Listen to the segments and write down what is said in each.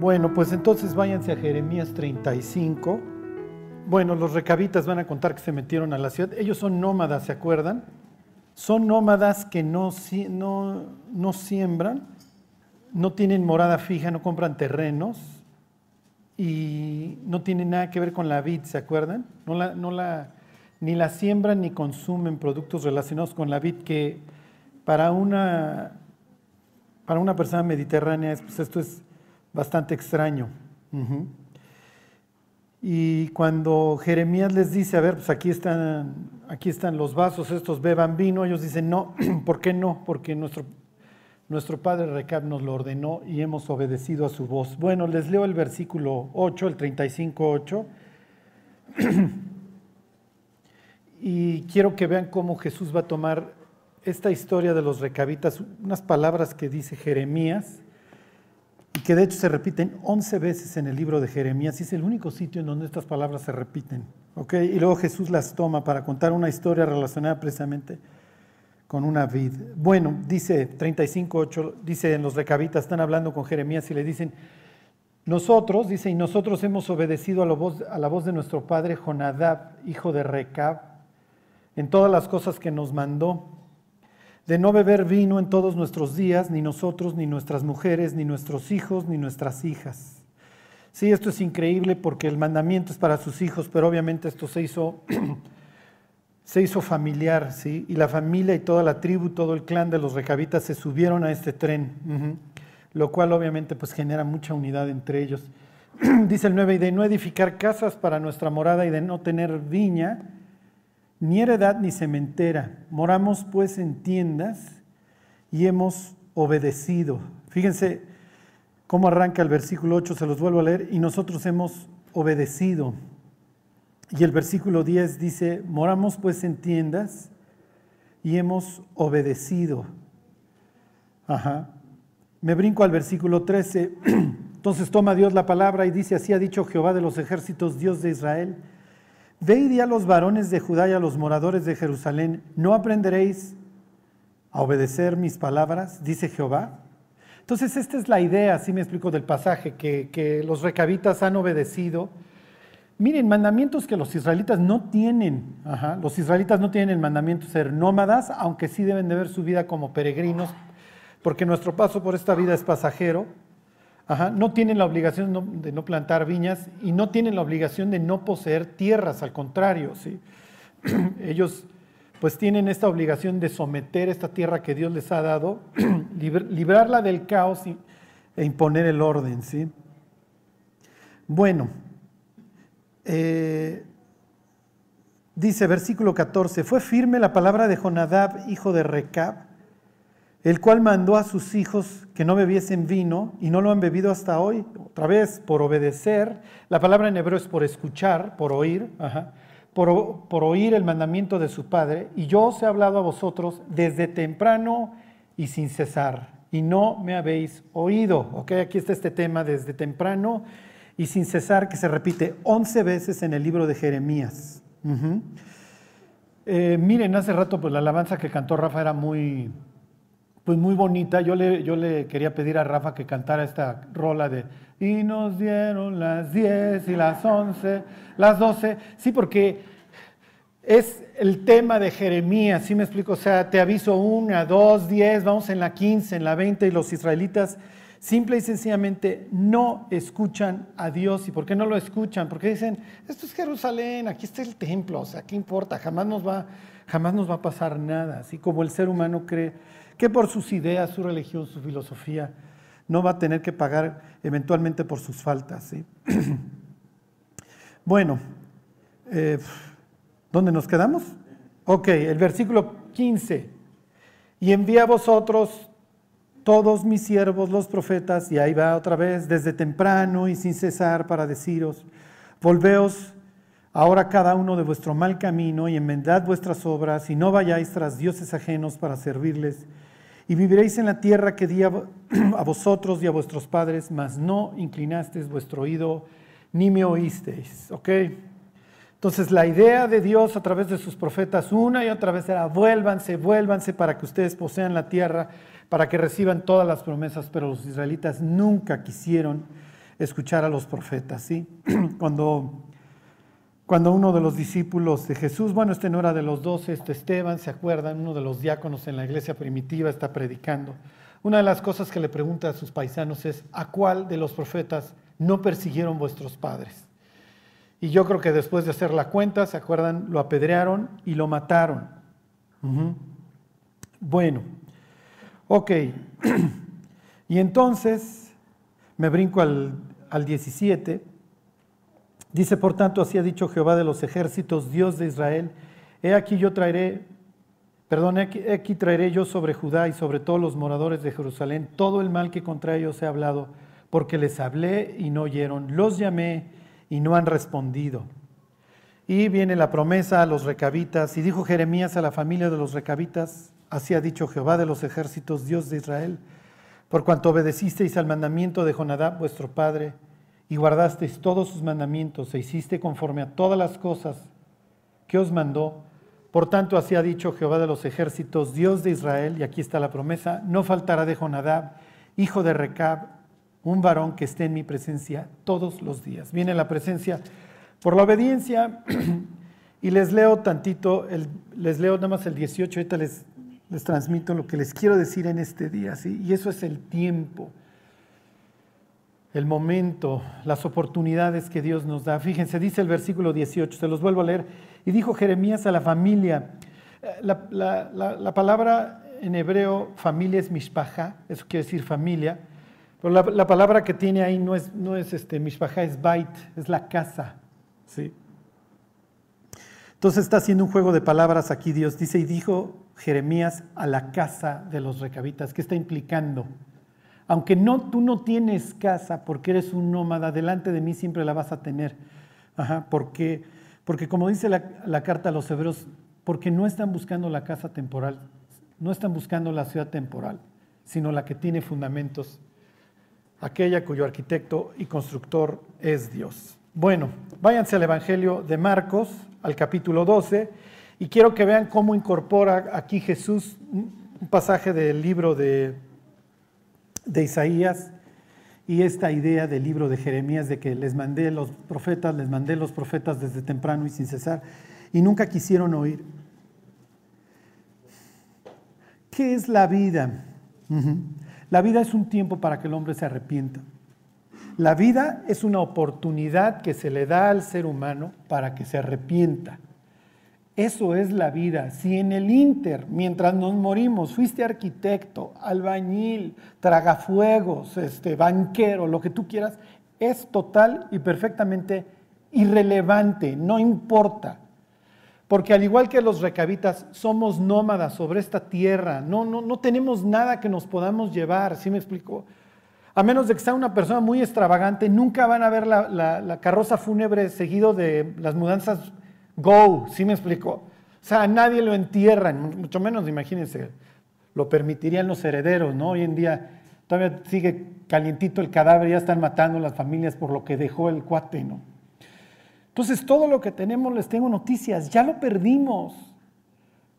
Bueno, pues entonces váyanse a Jeremías 35. Bueno, los recabitas van a contar que se metieron a la ciudad. Ellos son nómadas, ¿se acuerdan? Son nómadas que no, siembran, no tienen morada fija, no compran terrenos y no tienen nada que ver con la vid, ¿se acuerdan? No la, no la, ni la siembran ni consumen productos relacionados con la vid, que para una, para una persona mediterránea pues esto es bastante extraño. Y cuando Jeremías les dice, a ver, pues aquí están, aquí están los vasos, estos beban vino, ellos dicen, no, ¿por qué no? Porque nuestro, nuestro padre Recab nos lo ordenó y hemos obedecido a su voz. Bueno, les leo el versículo 8, el 35.8. y quiero que vean cómo Jesús va a tomar esta historia de los recabitas, unas palabras que dice Jeremías, y que de hecho se repiten 11 veces en el libro de Jeremías, y es el único sitio en donde estas palabras se repiten. Y luego Jesús las toma para contar una historia relacionada precisamente con una vid. Bueno, dice 35.8, dice en los recabitas, están hablando con Jeremías y le dicen, nosotros, dice, y nosotros hemos obedecido a la voz, a la voz de nuestro padre Jonadab, hijo de Recab, en todas las cosas que nos mandó de no beber vino en todos nuestros días, ni nosotros, ni nuestras mujeres, ni nuestros hijos, ni nuestras hijas. Sí, esto es increíble porque el mandamiento es para sus hijos, pero obviamente esto se hizo, se hizo familiar, ¿sí? Y la familia y toda la tribu, todo el clan de los recabitas se subieron a este tren, lo cual obviamente pues genera mucha unidad entre ellos. Dice el 9, y de no edificar casas para nuestra morada y de no tener viña, ni heredad ni cementera. Moramos pues en tiendas y hemos obedecido. Fíjense cómo arranca el versículo 8, se los vuelvo a leer, y nosotros hemos obedecido. Y el versículo 10 dice, moramos pues en tiendas y hemos obedecido. Ajá. Me brinco al versículo 13. Entonces toma Dios la palabra y dice, así ha dicho Jehová de los ejércitos, Dios de Israel Ve y a los varones de Judá y a los moradores de Jerusalén, ¿no aprenderéis a obedecer mis palabras? Dice Jehová. Entonces, esta es la idea, así me explico, del pasaje, que, los recabitas han obedecido. Miren, mandamientos que los israelitas no tienen. los israelitas no tienen el mandamiento de ser nómadas, aunque sí deben de ver su vida como peregrinos, porque nuestro paso por esta vida es pasajero no tienen la obligación de no plantar viñas y no tienen la obligación de no poseer tierras, al contrario, ¿sí? ellos pues tienen esta obligación de someter esta tierra que Dios les ha dado, librarla del caos e imponer el orden. ¿sí? Bueno, eh, dice versículo 14, fue firme la palabra de Jonadab, hijo de Recab, el cual mandó a sus hijos que no bebiesen vino y no lo han bebido hasta hoy, otra vez por obedecer. La palabra en hebreo es por escuchar, por oír, por, oír el mandamiento de su padre. Y yo os he hablado a vosotros desde temprano y sin cesar, y no me habéis oído. ¿Ok? Aquí está este tema desde temprano y sin cesar que se repite 11 veces en el libro de Jeremías. Eh, miren, hace rato pues la alabanza que cantó Rafa era muy pues muy bonita. Yo le, yo le quería pedir a Rafa que cantara esta rola de y nos dieron las 10 y las 11, las 12. Sí, porque es el tema de Jeremías, ¿sí me explico? O sea, te aviso una, dos, diez, vamos en la 15, en la 20 y los israelitas simple y sencillamente no escuchan a Dios. ¿Y por qué no lo escuchan? Porque dicen, esto es Jerusalén, aquí está el templo, o sea, ¿qué importa? Jamás nos va, jamás nos va a pasar nada. Así como el ser humano cree que por sus ideas, su religión, su filosofía, no va a tener que pagar eventualmente por sus faltas. bueno, eh, ¿dónde nos quedamos? Ok, el versículo 15. Y envía a vosotros todos mis siervos, los profetas, y ahí va otra vez, desde temprano y sin cesar para deciros, volveos ahora cada uno de vuestro mal camino y enmendad vuestras obras y no vayáis tras dioses ajenos para servirles y viviréis en la tierra que di a, vosotros y a vuestros padres, mas no inclinasteis vuestro oído ni me oísteis. ¿Ok? Entonces la idea de Dios a través de sus profetas una y otra vez era vuélvanse, vuélvanse para que ustedes posean la tierra, para que reciban todas las promesas, pero los israelitas nunca quisieron escuchar a los profetas. ¿sí? Cuando, cuando uno de los discípulos de Jesús, bueno, este no era de los doce, este Esteban, ¿se acuerdan? Uno de los diáconos en la iglesia primitiva está predicando. Una de las cosas que le pregunta a sus paisanos es, ¿a cuál de los profetas no persiguieron vuestros padres? Y yo creo que después de hacer la cuenta, ¿se acuerdan? Lo apedrearon y lo mataron. Bueno, ok. y entonces, me brinco al, al 17. Dice, por tanto, así ha dicho Jehová de los ejércitos, Dios de Israel, he aquí yo traeré, perdón, he aquí traeré yo sobre Judá y sobre todos los moradores de Jerusalén todo el mal que contra ellos he hablado, porque les hablé y no oyeron, los llamé y no han respondido. Y viene la promesa a los recabitas, y dijo Jeremías a la familia de los recabitas, así ha dicho Jehová de los ejércitos, Dios de Israel, por cuanto obedecisteis al mandamiento de Jonadab vuestro padre, y guardasteis todos sus mandamientos, e hiciste conforme a todas las cosas que os mandó, por tanto así ha dicho Jehová de los ejércitos, Dios de Israel, y aquí está la promesa, no faltará de Jonadab, hijo de Recab, un varón que esté en mi presencia todos los días. Viene la presencia por la obediencia y les leo tantito, les leo nada más el 18, ahorita les, les transmito lo que les quiero decir en este día, ¿sí? y eso es el tiempo, el momento, las oportunidades que Dios nos da. Fíjense, dice el versículo 18, se los vuelvo a leer, y dijo Jeremías a la familia, eh, la, la palabra en hebreo familia es mishpaja, eso quiere decir familia, pero la, palabra que tiene ahí no es, no es este, mishpacha, es bait, es la casa. ¿sí? Entonces está haciendo un juego de palabras aquí Dios. Dice, y dijo Jeremías a la casa de los recabitas. ¿Qué está implicando? Aunque no, tú no tienes casa porque eres un nómada, delante de mí siempre la vas a tener. Ajá, porque, porque como dice la, la carta a los hebreos, porque no están buscando la casa temporal, no están buscando la ciudad temporal, sino la que tiene fundamentos aquella cuyo arquitecto y constructor es Dios. Bueno, váyanse al Evangelio de Marcos, al capítulo 12, y quiero que vean cómo incorpora aquí Jesús un pasaje del libro de, de Isaías y esta idea del libro de Jeremías de que les mandé los profetas, les mandé los profetas desde temprano y sin cesar, y nunca quisieron oír. ¿Qué es la vida? La vida es un tiempo para que el hombre se arrepienta. La vida es una oportunidad que se le da al ser humano para que se arrepienta. Eso es la vida. Si en el Inter, mientras nos morimos, fuiste arquitecto, albañil, tragafuegos, este, banquero, lo que tú quieras, es total y perfectamente irrelevante, no importa. Porque al igual que los recabitas, somos nómadas sobre esta tierra. No, no, no tenemos nada que nos podamos llevar, ¿sí me explico? A menos de que sea una persona muy extravagante, nunca van a ver la, carroza fúnebre seguido de las mudanzas Go, ¿sí me explico? O sea, nadie lo entierra, mucho menos, imagínense, lo permitirían los herederos, ¿no? Hoy en día todavía sigue calientito el cadáver, ya están matando las familias por lo que dejó el cuate, ¿no? Entonces, todo lo que tenemos, les tengo noticias, ya lo perdimos.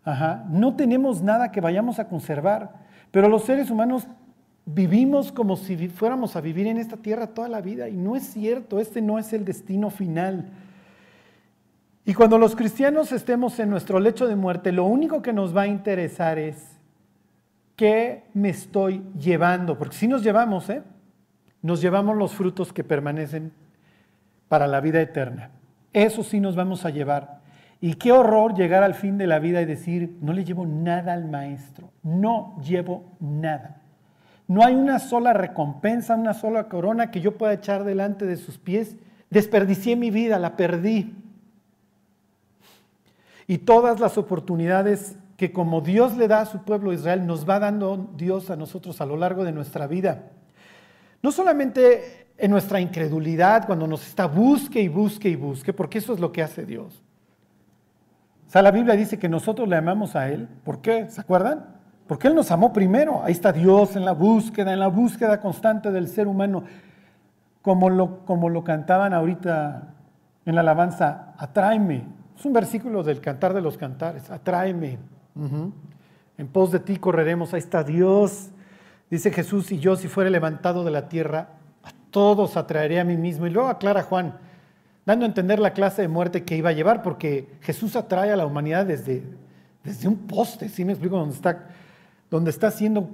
Ajá. No tenemos nada que vayamos a conservar, pero los seres humanos vivimos como si fuéramos a vivir en esta tierra toda la vida y no es cierto, este no es el destino final. Y cuando los cristianos estemos en nuestro lecho de muerte, lo único que nos va a interesar es qué me estoy llevando, porque si nos llevamos, ¿eh? nos llevamos los frutos que permanecen para la vida eterna. Eso sí nos vamos a llevar. Y qué horror llegar al fin de la vida y decir, no le llevo nada al maestro, no llevo nada. No hay una sola recompensa, una sola corona que yo pueda echar delante de sus pies. Desperdicié mi vida, la perdí. Y todas las oportunidades que como Dios le da a su pueblo Israel, nos va dando Dios a nosotros a lo largo de nuestra vida. No solamente en nuestra incredulidad, cuando nos está busque y busque y busque, porque eso es lo que hace Dios. O sea, la Biblia dice que nosotros le amamos a Él. ¿Por qué? ¿Se acuerdan? Porque Él nos amó primero. Ahí está Dios en la búsqueda, en la búsqueda constante del ser humano. Como lo, como lo cantaban ahorita en la alabanza, atráeme. Es un versículo del cantar de los cantares, atráeme. En pos de ti correremos, ahí está Dios. Dice Jesús, y yo si fuere levantado de la tierra, todos atraeré a mí mismo. Y luego aclara Juan, dando a entender la clase de muerte que iba a llevar, porque Jesús atrae a la humanidad desde, desde un poste, ¿sí me explico? Donde está, donde está siendo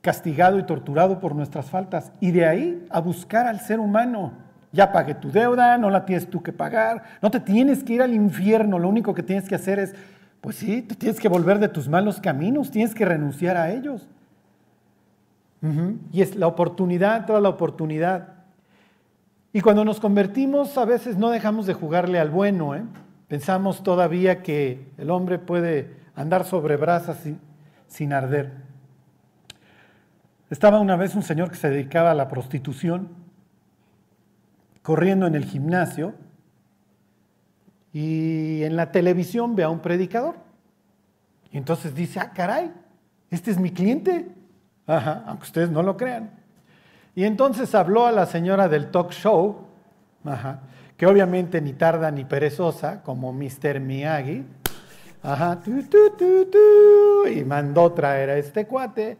castigado y torturado por nuestras faltas. Y de ahí a buscar al ser humano. Ya pagué tu deuda, no la tienes tú que pagar, no te tienes que ir al infierno, lo único que tienes que hacer es, pues sí, te tienes que volver de tus malos caminos, tienes que renunciar a ellos. Y es la oportunidad, toda la oportunidad. Y cuando nos convertimos, a veces no dejamos de jugarle al bueno. ¿eh? Pensamos todavía que el hombre puede andar sobre brasas sin, sin arder. Estaba una vez un señor que se dedicaba a la prostitución, corriendo en el gimnasio, y en la televisión ve a un predicador. Y entonces dice, ah, caray, este es mi cliente. Ajá, aunque ustedes no lo crean. Y entonces habló a la señora del talk show, que obviamente ni tarda ni perezosa, como Mr. Miyagi, ajá, y mandó traer a este cuate.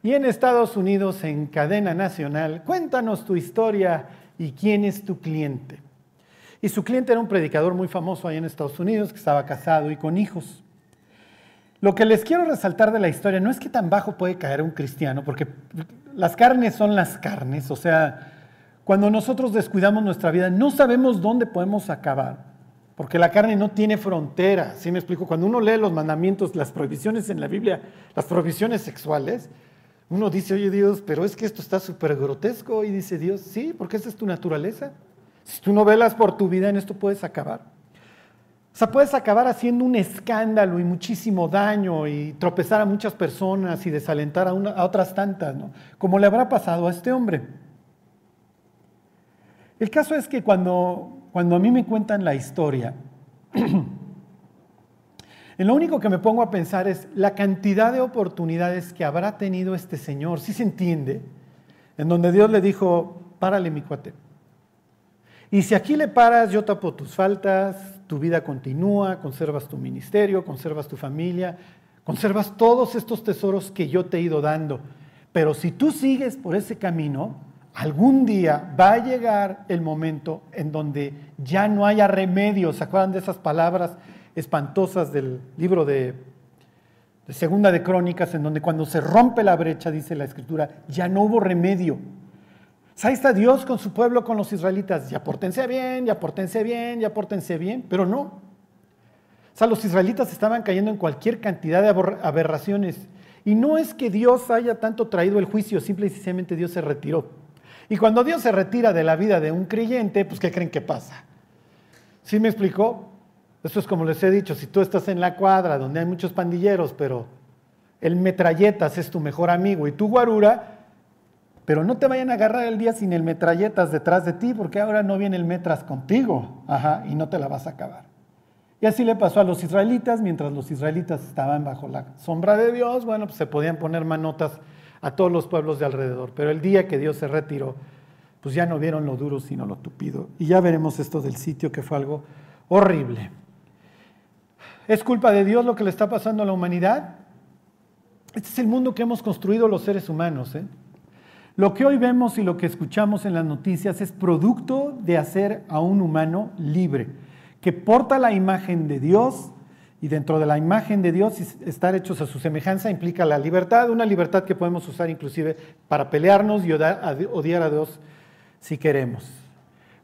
Y en Estados Unidos, en cadena nacional, cuéntanos tu historia y quién es tu cliente. Y su cliente era un predicador muy famoso ahí en Estados Unidos, que estaba casado y con hijos. Lo que les quiero resaltar de la historia no es que tan bajo puede caer un cristiano, porque las carnes son las carnes, o sea, cuando nosotros descuidamos nuestra vida no sabemos dónde podemos acabar, porque la carne no tiene frontera, ¿sí me explico? Cuando uno lee los mandamientos, las prohibiciones en la Biblia, las prohibiciones sexuales, uno dice, oye Dios, pero es que esto está súper grotesco, y dice Dios, sí, porque esa es tu naturaleza. Si tú no velas por tu vida, en esto puedes acabar. O sea, puedes acabar haciendo un escándalo y muchísimo daño y tropezar a muchas personas y desalentar a, a otras tantas, ¿no? Como le habrá pasado a este hombre. El caso es que cuando, cuando a mí me cuentan la historia, en lo único que me pongo a pensar es la cantidad de oportunidades que habrá tenido este señor, si se entiende, en donde Dios le dijo, párale mi cuate. Y si aquí le paras, yo tapo tus faltas, tu vida continúa, conservas tu ministerio, conservas tu familia, conservas todos estos tesoros que yo te he ido dando. Pero si tú sigues por ese camino, algún día va a llegar el momento en donde ya no haya remedio. ¿Se acuerdan de esas palabras espantosas del libro de, Segunda de Crónicas, en donde cuando se rompe la brecha, dice la Escritura, ya no hubo remedio? Ahí está Dios con su pueblo, con los israelitas. Ya pórtense bien, ya pórtense bien, ya pórtense bien, pero no. O sea, los israelitas estaban cayendo en cualquier cantidad de aberraciones. Y no es que Dios haya tanto traído el juicio, simple y sencillamente Dios se retiró. Y cuando Dios se retira de la vida de un creyente, pues ¿qué creen que pasa? ¿Sí me explicó? Eso es como les he dicho, si tú estás en la cuadra donde hay muchos pandilleros, pero el metralletas es tu mejor amigo y tu guarura, pero no te vayan a agarrar el día sin el metralletas detrás de ti, porque ahora no viene el metras contigo, ajá, y no te la vas a acabar. Y así le pasó a los israelitas, mientras los israelitas estaban bajo la sombra de Dios, bueno, pues se podían poner manotas a todos los pueblos de alrededor. Pero el día que Dios se retiró, pues ya no vieron lo duro, sino lo tupido. Y ya veremos esto del sitio, que fue algo horrible. ¿Es culpa de Dios lo que le está pasando a la humanidad? Este es el mundo que hemos construido los seres humanos. ¿eh? Lo que hoy vemos y lo que escuchamos en las noticias es producto de hacer a un humano libre, que porta la imagen de Dios y dentro de la imagen de Dios estar hechos a su semejanza implica la libertad, una libertad que podemos usar inclusive para pelearnos y odiar a Dios si queremos.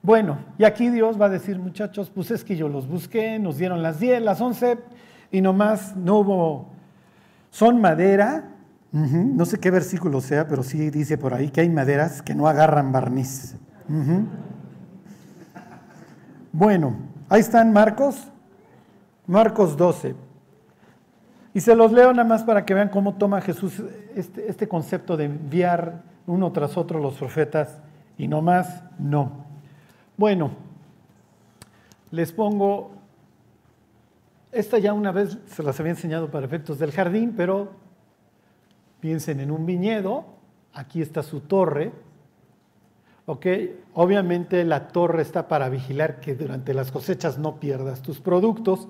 Bueno, y aquí Dios va a decir, muchachos, pues es que yo los busqué, nos dieron las 10, las 11 y nomás no hubo, son madera no sé qué versículo sea, pero sí dice por ahí que hay maderas que no agarran barniz. Bueno, ahí están Marcos, Marcos 12. Y se los leo nada más para que vean cómo toma Jesús este, este concepto de enviar uno tras otro los profetas y no más, no. Bueno, les pongo, esta ya una vez se las había enseñado para efectos del jardín, pero Piensen en un viñedo, aquí está su torre, ¿ok? Obviamente la torre está para vigilar que durante las cosechas no pierdas tus productos.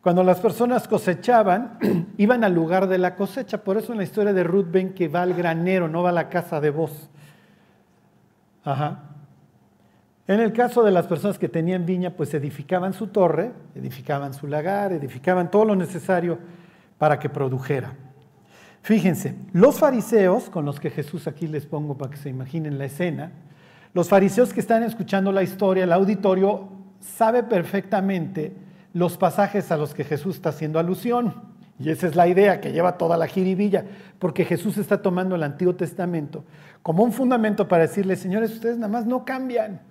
Cuando las personas cosechaban, iban al lugar de la cosecha. Por eso en la historia de Ruth ven que va al granero, no va a la casa de voz. Ajá. En el caso de las personas que tenían viña, pues edificaban su torre, edificaban su lagar, edificaban todo lo necesario para que produjera. Fíjense, los fariseos, con los que Jesús aquí les pongo para que se imaginen la escena, los fariseos que están escuchando la historia, el auditorio sabe perfectamente los pasajes a los que Jesús está haciendo alusión. Y esa es la idea que lleva toda la jiribilla, porque Jesús está tomando el Antiguo Testamento como un fundamento para decirle, señores, ustedes nada más no cambian.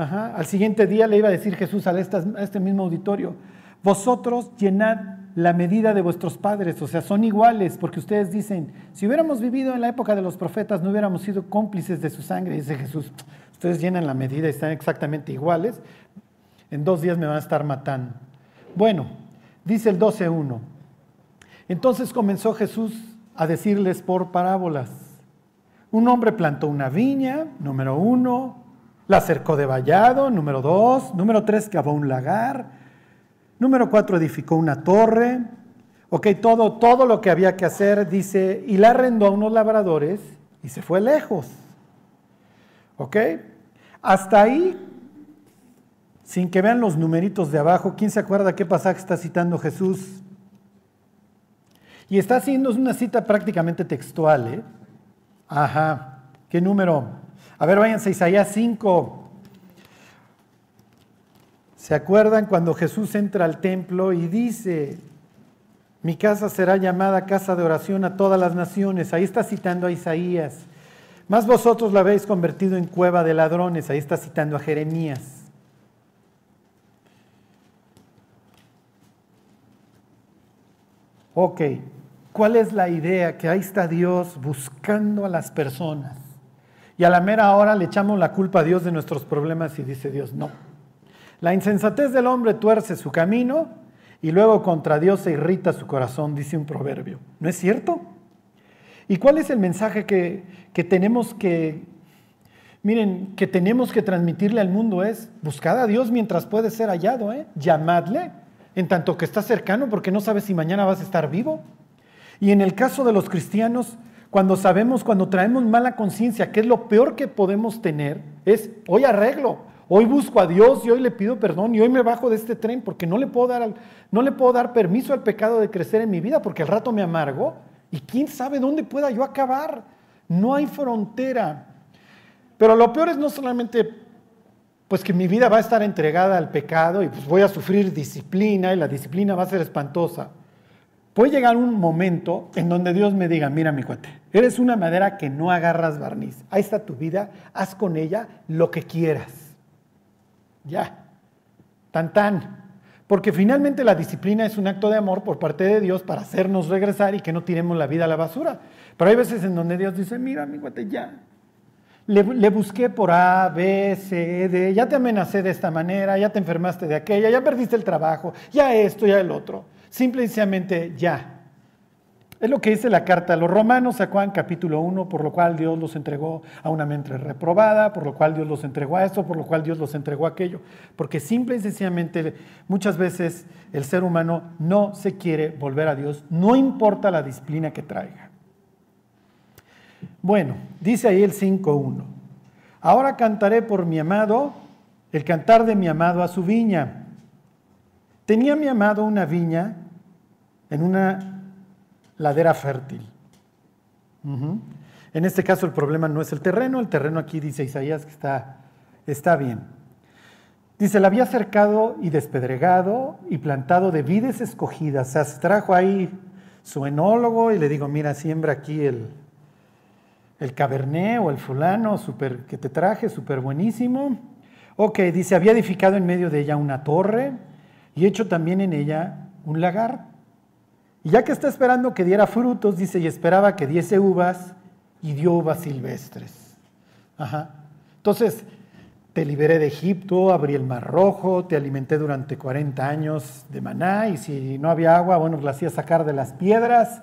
Al siguiente día le iba a decir Jesús a este mismo auditorio, vosotros llenad la medida de vuestros padres, o sea, son iguales, porque ustedes dicen, si hubiéramos vivido en la época de los profetas, no hubiéramos sido cómplices de su sangre, dice Jesús, ustedes llenan la medida y están exactamente iguales, en dos días me van a estar matando. Bueno, dice el 12.1, entonces comenzó Jesús a decirles por parábolas, un hombre plantó una viña, número uno, la cercó de vallado, número dos, número tres, cavó un lagar, Número cuatro, edificó una torre. Ok, todo, todo lo que había que hacer, dice, y la arrendó a unos labradores y se fue lejos. ¿Ok? Hasta ahí, sin que vean los numeritos de abajo, ¿quién se acuerda qué pasaje está citando Jesús? Y está haciendo una cita prácticamente textual, ¿eh? Ajá. ¿Qué número? A ver, váyanse a Isaías 5. ¿Se acuerdan cuando Jesús entra al templo y dice, mi casa será llamada casa de oración a todas las naciones? Ahí está citando a Isaías. Más vosotros la habéis convertido en cueva de ladrones. Ahí está citando a Jeremías. Ok, ¿cuál es la idea? Que ahí está Dios buscando a las personas. Y a la mera hora le echamos la culpa a Dios de nuestros problemas y dice Dios, no, la insensatez del hombre tuerce su camino y luego contra Dios se irrita su corazón, dice un proverbio. ¿No es cierto? ¿Y cuál es el mensaje que, tenemos que, miren, que tenemos que transmitirle al mundo? Es, buscad a Dios mientras puede ser hallado, ¿eh? llamadle en tanto que está cercano porque no sabes si mañana vas a estar vivo. Y en el caso de los cristianos, cuando sabemos, cuando traemos mala conciencia, que es lo peor que podemos tener, es hoy arreglo, Hoy busco a Dios y hoy le pido perdón y hoy me bajo de este tren porque no le puedo dar, no le puedo dar permiso al pecado de crecer en mi vida porque al rato me amargo y quién sabe dónde pueda yo acabar. No hay frontera. Pero lo peor es no solamente pues que mi vida va a estar entregada al pecado y pues voy a sufrir disciplina y la disciplina va a ser espantosa. Puede llegar un momento en donde Dios me diga, mira mi cuate, eres una madera que no agarras barniz. Ahí está tu vida, haz con ella lo que quieras. Ya, tan tan. Porque finalmente la disciplina es un acto de amor por parte de Dios para hacernos regresar y que no tiremos la vida a la basura. Pero hay veces en donde Dios dice, mira, mi guate, ya. Le, le, busqué por A, B, C, D, ya te amenacé de esta manera, ya te enfermaste de aquella, ya perdiste el trabajo, ya esto, ya el otro. Simple y sencillamente ya. Es lo que dice la carta a los romanos, Juan capítulo 1, por lo cual Dios los entregó a una mente reprobada, por lo cual Dios los entregó a esto, por lo cual Dios los entregó a aquello. Porque simple y sencillamente muchas veces el ser humano no se quiere volver a Dios, no importa la disciplina que traiga. Bueno, dice ahí el 5.1. Ahora cantaré por mi amado, el cantar de mi amado a su viña. Tenía mi amado una viña en una ladera fértil. En este caso el problema no es el terreno, el terreno aquí dice Isaías que está, está bien. Dice, la había cercado y despedregado y plantado de vides escogidas. O sea, se trajo ahí su enólogo y le digo, mira, siembra aquí el, el cabernet o el fulano que te traje, súper buenísimo. Ok, dice, había edificado en medio de ella una torre y hecho también en ella un lagar. Y ya que está esperando que diera frutos, dice, y esperaba que diese uvas, y dio uvas silvestres. Ajá. Entonces, te liberé de Egipto, abrí el mar rojo, te alimenté durante 40 años de maná, y si no había agua, bueno, la hacía sacar de las piedras.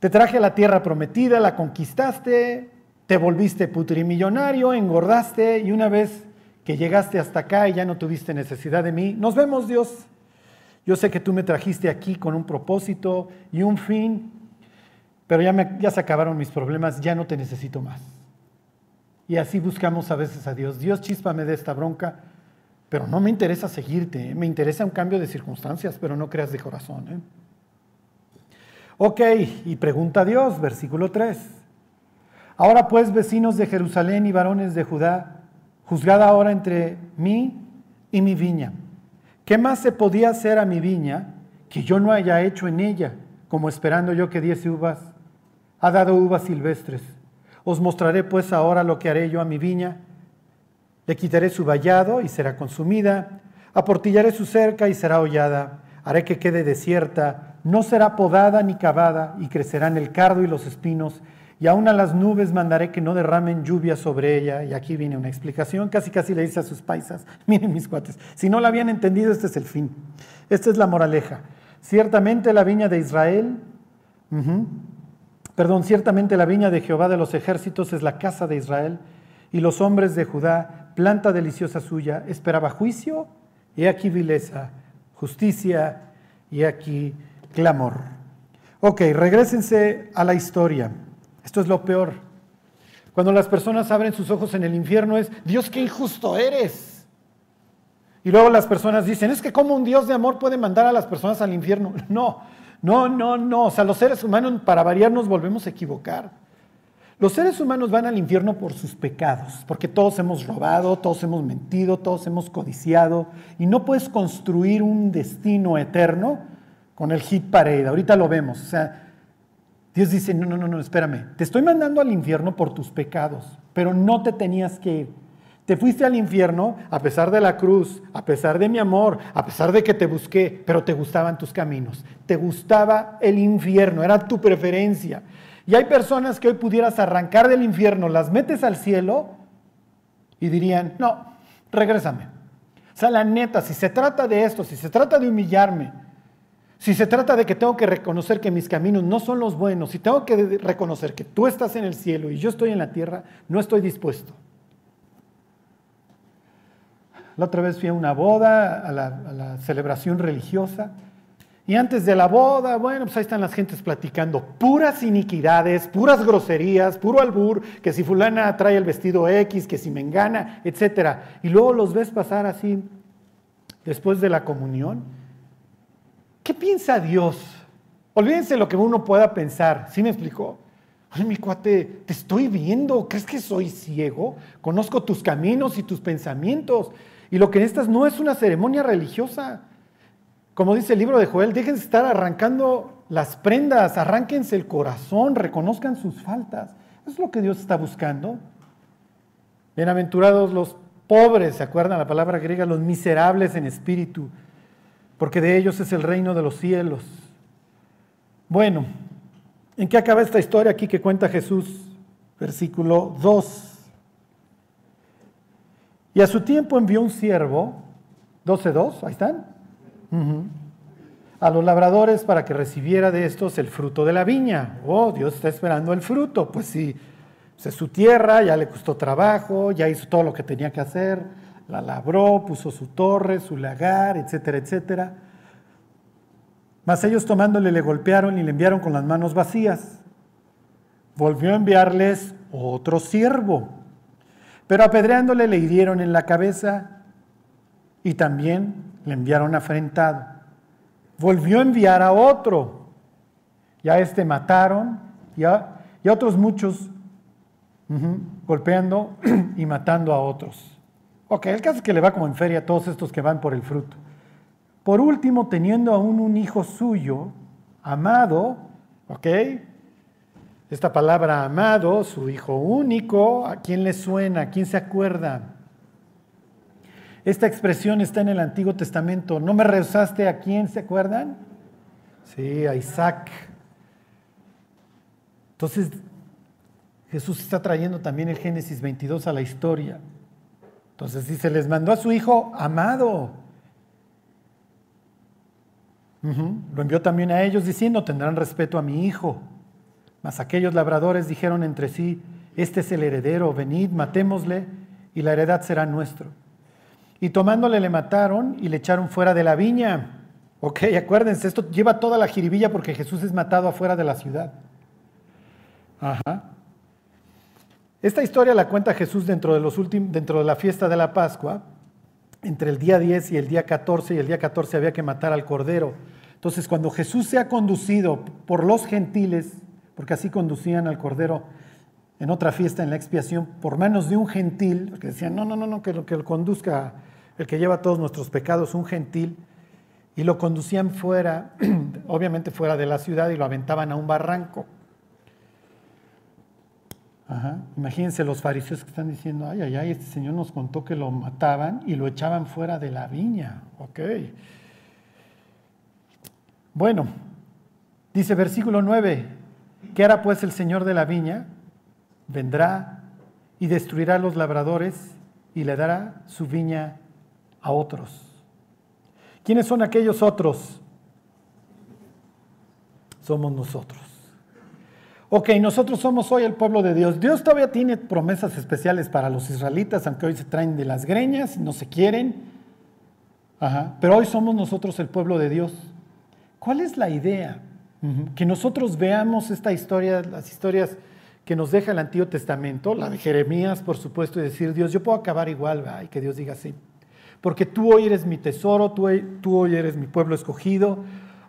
Te traje a la tierra prometida, la conquistaste, te volviste putrimillonario, engordaste, y una vez que llegaste hasta acá y ya no tuviste necesidad de mí, nos vemos Dios, yo sé que tú me trajiste aquí con un propósito y un fin, pero ya, ya se acabaron mis problemas, ya no te necesito más. Y así buscamos a veces a Dios. Dios, chíspame de esta bronca, pero no me interesa seguirte. ¿eh? Me interesa un cambio de circunstancias, pero no creas de corazón. ¿eh? Ok, y pregunta a Dios, versículo 3. Ahora pues, vecinos de Jerusalén y varones de Judá, juzgad ahora entre mí y mi viña. ¿Qué más se podía hacer a mi viña que yo no haya hecho en ella, como esperando yo que diese uvas? Ha dado uvas silvestres. Os mostraré pues ahora lo que haré yo a mi viña. Le quitaré su vallado y será consumida. Aportillaré su cerca y será hollada. Haré que quede desierta. No será podada ni cavada y crecerán el cardo y los espinos. Y aún a las nubes mandaré que no derramen lluvia sobre ella. Y aquí viene una explicación. Casi casi le dice a sus paisas. Miren mis cuates. Si no la habían entendido, este es el fin. Esta es la moraleja. Ciertamente la viña de Israel Perdón, ciertamente la viña de Jehová de los ejércitos es la casa de Israel, y los hombres de Judá, planta deliciosa suya, esperaba juicio, y aquí vileza, justicia, y aquí clamor. Ok, regresense a la historia. Esto es lo peor. Cuando las personas abren sus ojos en el infierno es, Dios, qué injusto eres. Y luego las personas dicen, es que como un Dios de amor puede mandar a las personas al infierno. No, no, no, no. O sea, los seres humanos, para variar, nos volvemos a equivocar. Los seres humanos van al infierno por sus pecados, porque todos hemos robado, todos hemos mentido, todos hemos codiciado, y no puedes construir un destino eterno con el hit parade. Ahorita lo vemos. O sea, Dios dice, no, no, no, no, espérame, te estoy mandando al infierno por tus pecados, pero no te tenías que ir. Te fuiste al infierno a pesar de la cruz, a pesar de mi amor, a pesar de que te busqué, pero te gustaban tus caminos. Te gustaba el infierno, era tu preferencia. Y hay personas que hoy pudieras arrancar del infierno, las metes al cielo y dirían, no, regrésame. O sea, la neta, si se trata de esto, si se trata de humillarme, si se trata de que tengo que reconocer que mis caminos no son los buenos, si tengo que reconocer que tú estás en el cielo y yo estoy en la tierra, no estoy dispuesto. La otra vez fui a una boda, a la, celebración religiosa. Y antes de la boda, bueno, pues ahí están las gentes platicando puras iniquidades, puras groserías, puro albur, que si fulana trae el vestido X, que si me engana, etc. Y luego los ves pasar así después de la comunión. ¿Qué piensa Dios? Olvídense lo que uno pueda pensar. ¿Sí me explicó? Ay, mi cuate, te estoy viendo. ¿Crees que soy ciego? Conozco tus caminos y tus pensamientos. Y lo que necesitas no es una ceremonia religiosa. Como dice el libro de Joel, déjense estar arrancando las prendas, arránquense el corazón, reconozcan sus faltas. Es lo que Dios está buscando. Bienaventurados los pobres, ¿se acuerdan la palabra griega? Los miserables en espíritu, porque de ellos es el reino de los cielos. Bueno, ¿en qué acaba esta historia aquí que cuenta Jesús? Versículo 2. Y a su tiempo envió un siervo, 12.2, ahí están, a los labradores para que recibiera de estos el fruto de la viña. Oh, Dios está esperando el fruto. Pues sí, pues es su tierra, ya le costó trabajo, ya hizo todo lo que tenía que hacer, la labró, puso su torre, su lagar, etcétera, etcétera. Mas ellos tomándole le golpearon y le enviaron con las manos vacías. Volvió a enviarles otro siervo pero apedreándole le hirieron en la cabeza y también le enviaron afrentado. Volvió a enviar a otro. Y a este mataron y a, otros muchos golpeando y matando a otros. Ok, el caso es que le va como en feria a todos estos que van por el fruto. Por último, teniendo aún un hijo suyo, amado, ok, esta palabra amado, su hijo único, ¿a quién le suena? ¿A quién se acuerda? Esta expresión está en el Antiguo Testamento. ¿No me rehusaste a quién se acuerdan? Sí, a Isaac. Entonces, Jesús está trayendo también el Génesis 22 a la historia. Entonces dice, les mandó a su hijo amado. Lo envió también a ellos diciendo, tendrán respeto a mi hijo. Mas aquellos labradores dijeron entre sí, este es el heredero, venid, matémosle, y la heredad será nuestro. Y tomándole le mataron y le echaron fuera de la viña. Ok, acuérdense, esto lleva toda la jiribilla porque Jesús es matado afuera de la ciudad. Ajá. Esta historia la cuenta Jesús dentro de, los dentro de la fiesta de la Pascua, entre el día 10 y el día 14, y el día 14 había que matar al cordero. Entonces, cuando Jesús se ha conducido por los gentiles, porque así conducían al cordero en otra fiesta en la expiación, por manos de un gentil, que decían, no, no, no, no, que lo que lo conduzca, el que lleva todos nuestros pecados, un gentil, y lo conducían fuera, obviamente fuera de la ciudad, y lo aventaban a un barranco. Imagínense los fariseos que están diciendo, ay, ay, ay, este señor nos contó que lo mataban y lo echaban fuera de la viña. Ok. Bueno, dice versículo 9, ¿qué hará pues el señor de la viña? Vendrá y destruirá a los labradores y le dará su viña a otros. ¿Quiénes son aquellos otros? Somos nosotros. Ok, nosotros somos hoy el pueblo de Dios. Dios todavía tiene promesas especiales para los israelitas, aunque hoy se traen de las greñas, no se quieren. Ajá. Pero hoy somos nosotros el pueblo de Dios. ¿Cuál es la idea? Que nosotros veamos esta historia, las historias que nos deja el Antiguo Testamento, la de Jeremías, por supuesto, y decir, Dios, yo puedo acabar igual, y que Dios diga así. Porque tú hoy eres mi tesoro, tú, tú hoy eres mi pueblo escogido,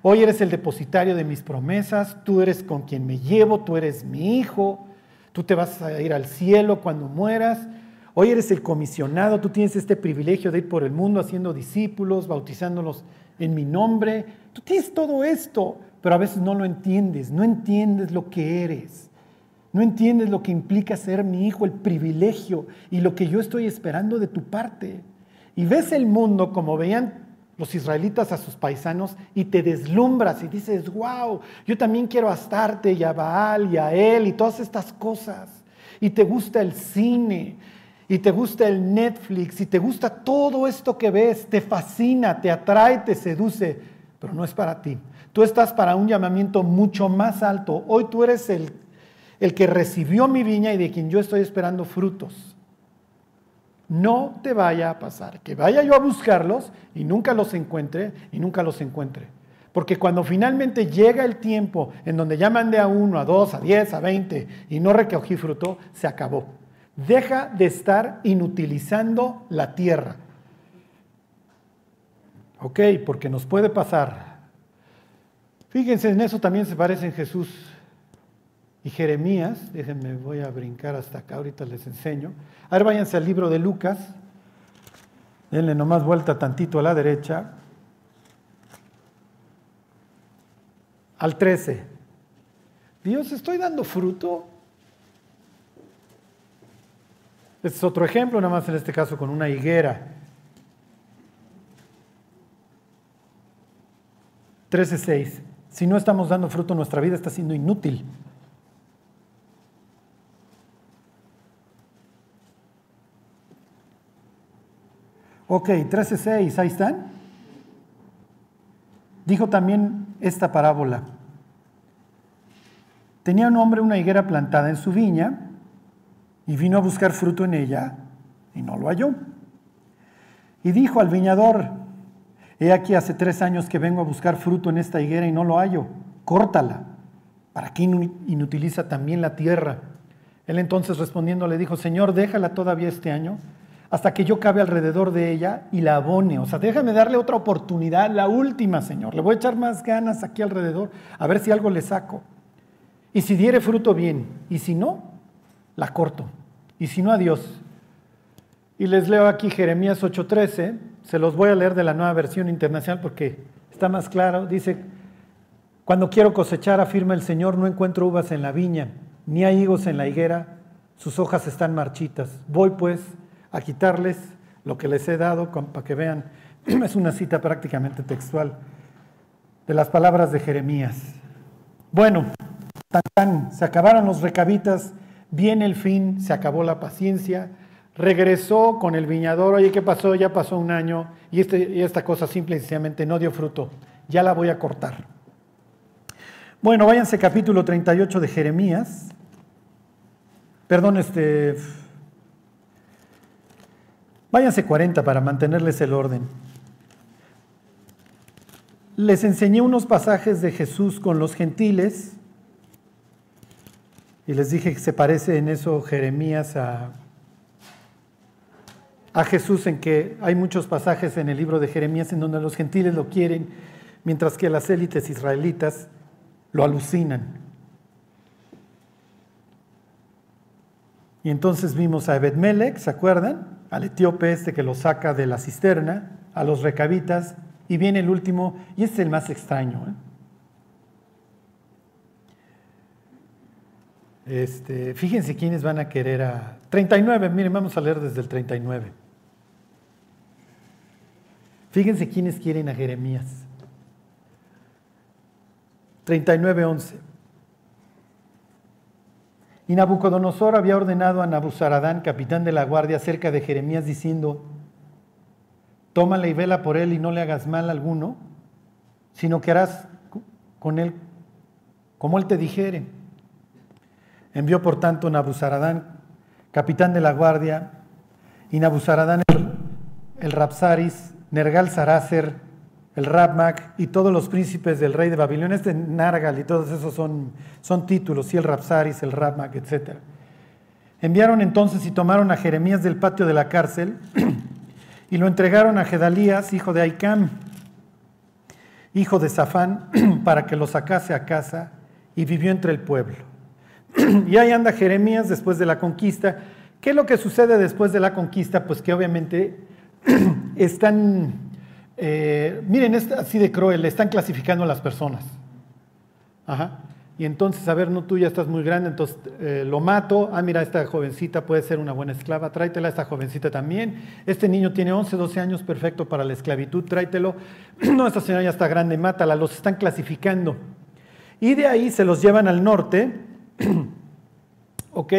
Hoy eres el depositario de mis promesas, tú eres con quien me llevo, tú eres mi hijo, tú te vas a ir al cielo cuando mueras. Hoy eres el comisionado, tú tienes este privilegio de ir por el mundo haciendo discípulos, bautizándolos en mi nombre. Tú tienes todo esto, pero a veces no lo entiendes, no entiendes lo que eres. No entiendes lo que implica ser mi hijo, el privilegio y lo que yo estoy esperando de tu parte. Y ves el mundo como veían los israelitas a sus paisanos y te deslumbras y dices, wow, yo también quiero a Astarte y a Baal y a él y todas estas cosas. Y te gusta el cine y te gusta el Netflix y te gusta todo esto que ves, te fascina, te atrae, te seduce, pero no es para ti. Tú estás para un llamamiento mucho más alto. Hoy tú eres el, el que recibió mi viña y de quien yo estoy esperando frutos no te vaya a pasar, que vaya yo a buscarlos y nunca los encuentre y nunca los encuentre. Porque cuando finalmente llega el tiempo en donde ya mandé a uno, a dos, a diez, a veinte y no recogí fruto, se acabó. Deja de estar inutilizando la tierra. Ok, porque nos puede pasar. Fíjense, en eso también se parece en Jesús y Jeremías, déjenme, voy a brincar hasta acá, ahorita les enseño. A ver, váyanse al libro de Lucas, denle nomás vuelta tantito a la derecha, al 13. Dios, estoy dando fruto. Este es otro ejemplo, nada más en este caso con una higuera. 13.6. Si no estamos dando fruto, nuestra vida está siendo inútil. Ok, 13.6, ahí están. Dijo también esta parábola. Tenía un hombre una higuera plantada en su viña y vino a buscar fruto en ella y no lo halló. Y dijo al viñador, he aquí hace tres años que vengo a buscar fruto en esta higuera y no lo hallo, córtala. ¿Para qué inutiliza también la tierra? Él entonces respondiendo le dijo, Señor, déjala todavía este año hasta que yo cabe alrededor de ella y la abone. O sea, déjame darle otra oportunidad, la última, Señor. Le voy a echar más ganas aquí alrededor, a ver si algo le saco. Y si diere fruto, bien. Y si no, la corto. Y si no, adiós. Y les leo aquí Jeremías 8:13. Se los voy a leer de la nueva versión internacional porque está más claro. Dice, cuando quiero cosechar, afirma el Señor, no encuentro uvas en la viña, ni hay higos en la higuera, sus hojas están marchitas. Voy pues a quitarles lo que les he dado para que vean. Es una cita prácticamente textual de las palabras de Jeremías. Bueno, tan, se acabaron los recabitas, viene el fin, se acabó la paciencia, regresó con el viñador, oye, ¿qué pasó? Ya pasó un año y, este, y esta cosa simple y sencillamente no dio fruto, ya la voy a cortar. Bueno, váyanse capítulo 38 de Jeremías. Perdón, este Váyanse 40 para mantenerles el orden. Les enseñé unos pasajes de Jesús con los gentiles Y les dije que se parece en eso Jeremías a, a Jesús, en que hay muchos pasajes en el libro de Jeremías en donde los gentiles lo quieren, mientras que las élites israelitas lo alucinan. Y entonces vimos a Ebedmelech, ¿se acuerdan? Al etíope este que lo saca de la cisterna, a los recabitas, y viene el último, y este es el más extraño. ¿eh? Este, fíjense quiénes van a querer a... 39, miren, vamos a leer desde el 39. Fíjense quiénes quieren a Jeremías. 39, 11. Y Nabucodonosor había ordenado a Nabuzaradán, capitán de la guardia, cerca de Jeremías, diciendo, tómale y vela por él y no le hagas mal alguno, sino que harás con él como él te dijere. Envió por tanto Nabuzaradán, capitán de la guardia, y Nabuzaradán el, el Rapsaris, Nergal Saracer, el Rabmac y todos los príncipes del rey de Babilonia, este Nargal y todos esos son, son títulos, y el Rapsaris, el Rabmac, etc. Enviaron entonces y tomaron a Jeremías del patio de la cárcel y lo entregaron a Gedalías, hijo de Aicam, hijo de Safán, para que lo sacase a casa y vivió entre el pueblo. y ahí anda Jeremías después de la conquista. ¿Qué es lo que sucede después de la conquista? Pues que obviamente están, eh, miren, es así de cruel, están clasificando a las personas. Ajá. Y entonces, a ver, no, tú ya estás muy grande, entonces eh, lo mato. Ah, mira, esta jovencita puede ser una buena esclava, tráetela, esta jovencita también. Este niño tiene 11, 12 años, perfecto para la esclavitud, tráetelo. No, esta señora ya está grande, mátala, los están clasificando. Y de ahí se los llevan al norte ¿ok?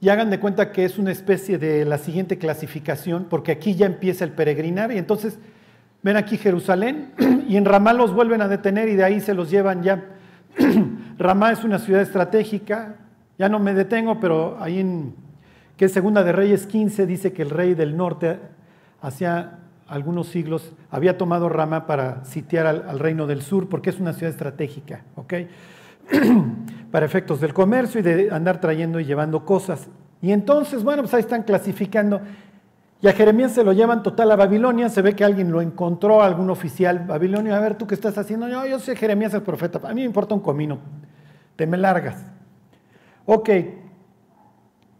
Y hagan de cuenta que es una especie de la siguiente clasificación, porque aquí ya empieza el peregrinar, y entonces ven aquí Jerusalén, y en Ramá los vuelven a detener y de ahí se los llevan ya. Ramá es una ciudad estratégica, ya no me detengo, pero ahí en, que es Segunda de Reyes 15, dice que el rey del norte, hacía algunos siglos, había tomado Ramá para sitiar al, al reino del sur, porque es una ciudad estratégica, ¿ok? para efectos del comercio y de andar trayendo y llevando cosas. Y entonces, bueno, pues ahí están clasificando. Y a Jeremías se lo llevan total a Babilonia. Se ve que alguien lo encontró, algún oficial babilonio. A ver, ¿tú qué estás haciendo? Yo, yo sé Jeremías el profeta. A mí me importa un comino. Te me largas. Ok.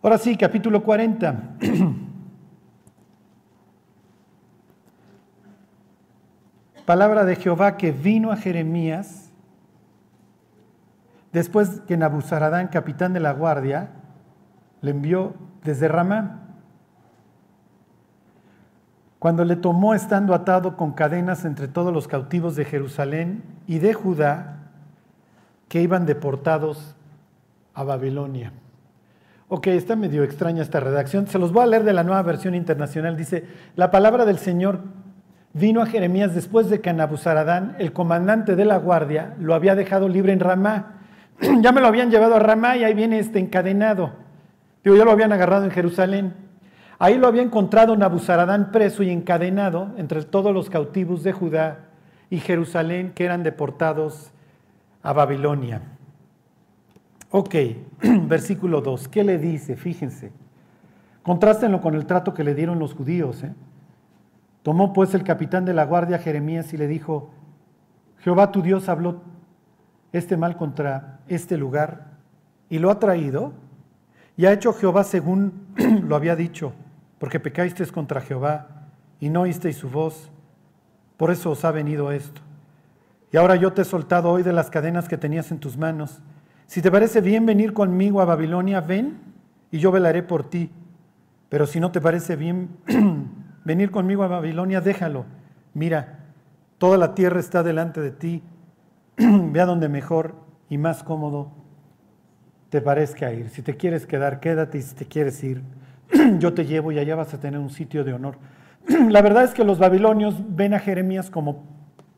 Ahora sí, capítulo 40. Palabra de Jehová que vino a Jeremías Después que Nabuzaradán, capitán de la guardia, le envió desde Ramá. Cuando le tomó estando atado con cadenas entre todos los cautivos de Jerusalén y de Judá, que iban deportados a Babilonia. Ok, está medio extraña esta redacción. Se los voy a leer de la nueva versión internacional. Dice, la palabra del Señor vino a Jeremías después de que Nabuzaradán, el comandante de la guardia, lo había dejado libre en Ramá ya me lo habían llevado a Ramá y ahí viene este encadenado. Digo, ya lo habían agarrado en Jerusalén. Ahí lo había encontrado Nabuzaradán preso y encadenado entre todos los cautivos de Judá y Jerusalén que eran deportados a Babilonia. Ok, versículo 2, ¿qué le dice? Fíjense. Contrástenlo con el trato que le dieron los judíos. ¿eh? Tomó pues el capitán de la guardia Jeremías y le dijo, Jehová tu Dios habló este mal contra este lugar y lo ha traído y ha hecho Jehová según lo había dicho, porque pecasteis contra Jehová y no oísteis su voz, por eso os ha venido esto. Y ahora yo te he soltado hoy de las cadenas que tenías en tus manos. Si te parece bien venir conmigo a Babilonia, ven y yo velaré por ti. Pero si no te parece bien venir conmigo a Babilonia, déjalo. Mira, toda la tierra está delante de ti ve a donde mejor y más cómodo te parezca ir. Si te quieres quedar, quédate y si te quieres ir, yo te llevo y allá vas a tener un sitio de honor. La verdad es que los babilonios ven a Jeremías como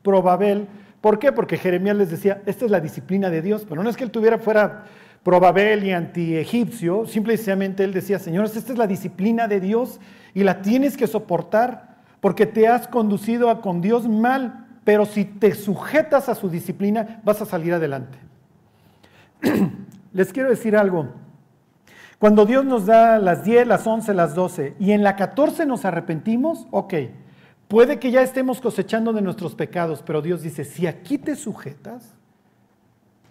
probabel. ¿Por qué? Porque Jeremías les decía, esta es la disciplina de Dios, pero no es que él tuviera fuera probabel y anti-egipcio, simplemente él decía, señores, esta es la disciplina de Dios y la tienes que soportar porque te has conducido a con Dios mal pero si te sujetas a su disciplina, vas a salir adelante. Les quiero decir algo. Cuando Dios nos da las 10, las 11, las 12 y en la 14 nos arrepentimos, ok, puede que ya estemos cosechando de nuestros pecados, pero Dios dice, si aquí te sujetas,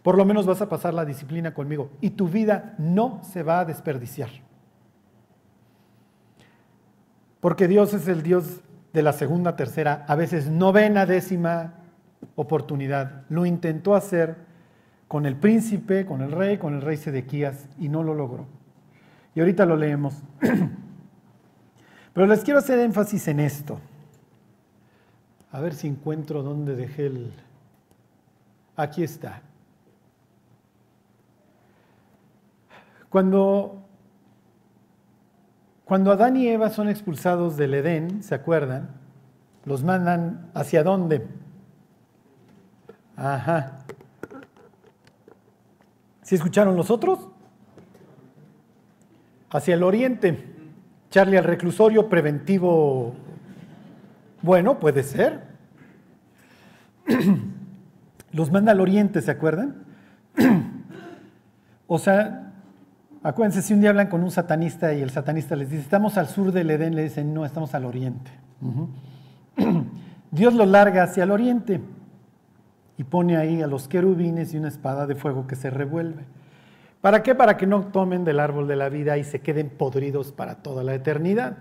por lo menos vas a pasar la disciplina conmigo y tu vida no se va a desperdiciar. Porque Dios es el Dios de la segunda, tercera, a veces novena, décima oportunidad. Lo intentó hacer con el príncipe, con el rey, con el rey Sedequías y no lo logró. Y ahorita lo leemos. Pero les quiero hacer énfasis en esto. A ver si encuentro dónde dejé el... Aquí está. Cuando, cuando Adán y Eva son expulsados del Edén, ¿se acuerdan? Los mandan hacia dónde? Ajá. ¿Sí escucharon los otros? Hacia el oriente. Charlie, al reclusorio preventivo. Bueno, puede ser. Los manda al oriente, ¿se acuerdan? O sea, Acuérdense, si un día hablan con un satanista y el satanista les dice, estamos al sur del Edén, le dicen, no, estamos al oriente. Dios lo larga hacia el oriente y pone ahí a los querubines y una espada de fuego que se revuelve. ¿Para qué? Para que no tomen del árbol de la vida y se queden podridos para toda la eternidad.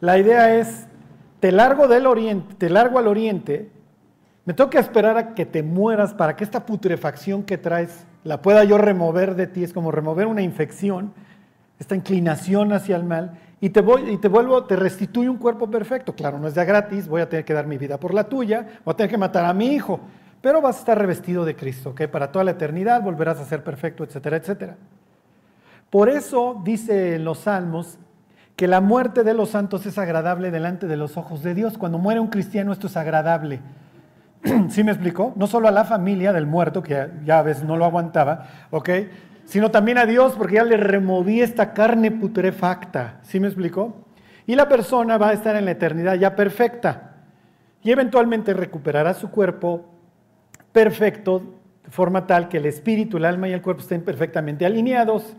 La idea es, te largo del oriente, te largo al oriente, me toca esperar a que te mueras para que esta putrefacción que traes la pueda yo remover de ti, es como remover una infección, esta inclinación hacia el mal, y te, voy, y te vuelvo, te restituyo un cuerpo perfecto. Claro, no es de gratis, voy a tener que dar mi vida por la tuya, voy a tener que matar a mi hijo, pero vas a estar revestido de Cristo, que para toda la eternidad volverás a ser perfecto, etcétera, etcétera. Por eso dice en los Salmos que la muerte de los santos es agradable delante de los ojos de Dios. Cuando muere un cristiano esto es agradable. ¿Sí me explicó? No solo a la familia del muerto, que ya a veces no lo aguantaba, ¿ok? Sino también a Dios, porque ya le removí esta carne putrefacta. ¿Sí me explicó? Y la persona va a estar en la eternidad ya perfecta. Y eventualmente recuperará su cuerpo perfecto, de forma tal que el espíritu, el alma y el cuerpo estén perfectamente alineados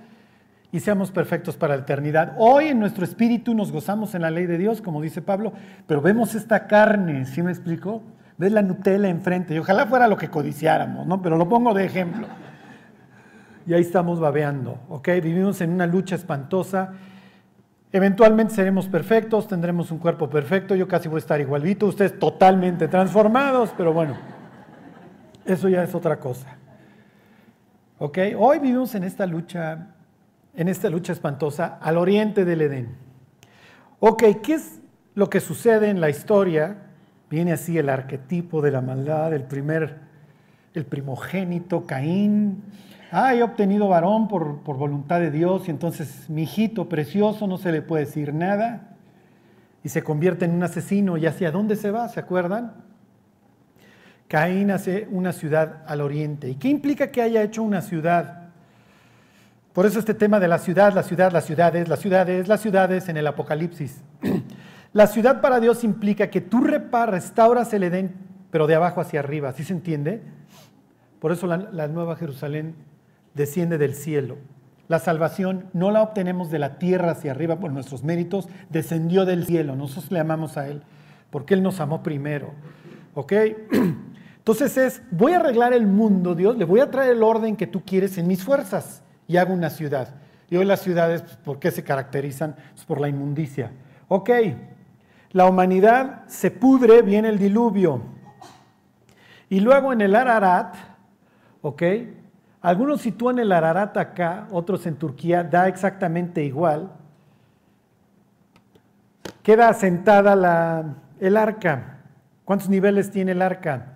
y seamos perfectos para la eternidad. Hoy en nuestro espíritu nos gozamos en la ley de Dios, como dice Pablo, pero vemos esta carne, ¿sí me explico? ves la Nutella enfrente, y ojalá fuera lo que codiciáramos, ¿no? Pero lo pongo de ejemplo. Y ahí estamos babeando, ¿ok? Vivimos en una lucha espantosa. Eventualmente seremos perfectos, tendremos un cuerpo perfecto, yo casi voy a estar igualito, ustedes totalmente transformados, pero bueno, eso ya es otra cosa. ¿Ok? Hoy vivimos en esta lucha, en esta lucha espantosa al oriente del Edén. Ok, ¿qué es lo que sucede en la historia Viene así el arquetipo de la maldad, el primer, el primogénito, Caín. Ah, he obtenido varón por, por voluntad de Dios y entonces mi hijito precioso no se le puede decir nada y se convierte en un asesino. ¿Y hacia dónde se va? ¿Se acuerdan? Caín hace una ciudad al oriente. ¿Y qué implica que haya hecho una ciudad? Por eso este tema de la ciudad, la ciudad, las ciudades, las ciudades, las ciudades en el Apocalipsis. La ciudad para Dios implica que tú reparas, restauras el Edén, pero de abajo hacia arriba, ¿sí se entiende? Por eso la, nueva Jerusalén desciende del cielo. La salvación no la obtenemos de la tierra hacia arriba por nuestros méritos, descendió del cielo. Nosotros le amamos a Él porque Él nos amó primero. ¿Ok? Entonces es, voy a arreglar el mundo, Dios, le voy a traer el orden que tú quieres en mis fuerzas y hago una ciudad. Y hoy las ciudades, ¿por qué se caracterizan? Pues por la inmundicia. Ok, la humanidad se pudre, viene el diluvio. Y luego en el Ararat, ¿ok? Algunos sitúan el Ararat acá, otros en Turquía, da exactamente igual. Queda asentada la, el arca. ¿Cuántos niveles tiene el arca?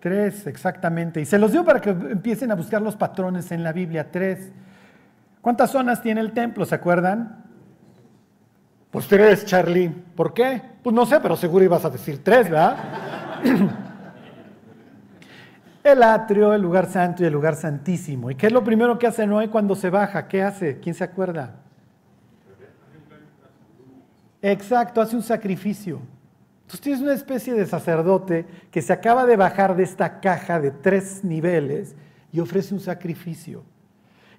Tres, exactamente. Y se los dio para que empiecen a buscar los patrones en la Biblia. Tres. ¿Cuántas zonas tiene el templo? ¿Se acuerdan? Pues tres, Charlie. ¿Por qué? Pues no sé, pero seguro ibas a decir tres, ¿verdad? el atrio, el lugar santo y el lugar santísimo. ¿Y qué es lo primero que hace Noé cuando se baja? ¿Qué hace? ¿Quién se acuerda? Exacto, hace un sacrificio. Entonces tienes una especie de sacerdote que se acaba de bajar de esta caja de tres niveles y ofrece un sacrificio.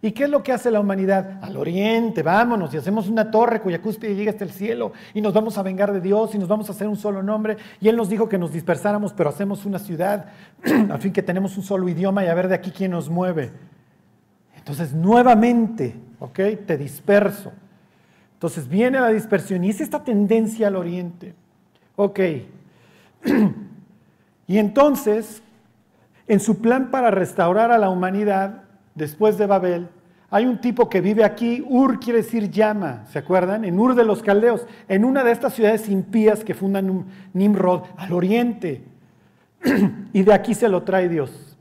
¿Y qué es lo que hace la humanidad? Al oriente, vámonos y hacemos una torre cuya cúspide llega hasta el cielo y nos vamos a vengar de Dios y nos vamos a hacer un solo nombre. Y Él nos dijo que nos dispersáramos, pero hacemos una ciudad, a fin que tenemos un solo idioma y a ver de aquí quién nos mueve. Entonces, nuevamente, ¿ok? Te disperso. Entonces viene la dispersión y es esta tendencia al oriente. Ok. y entonces, en su plan para restaurar a la humanidad, después de Babel, hay un tipo que vive aquí, Ur quiere decir llama, ¿se acuerdan? En Ur de los Caldeos, en una de estas ciudades impías que fundan Nimrod, al oriente. y de aquí se lo trae Dios.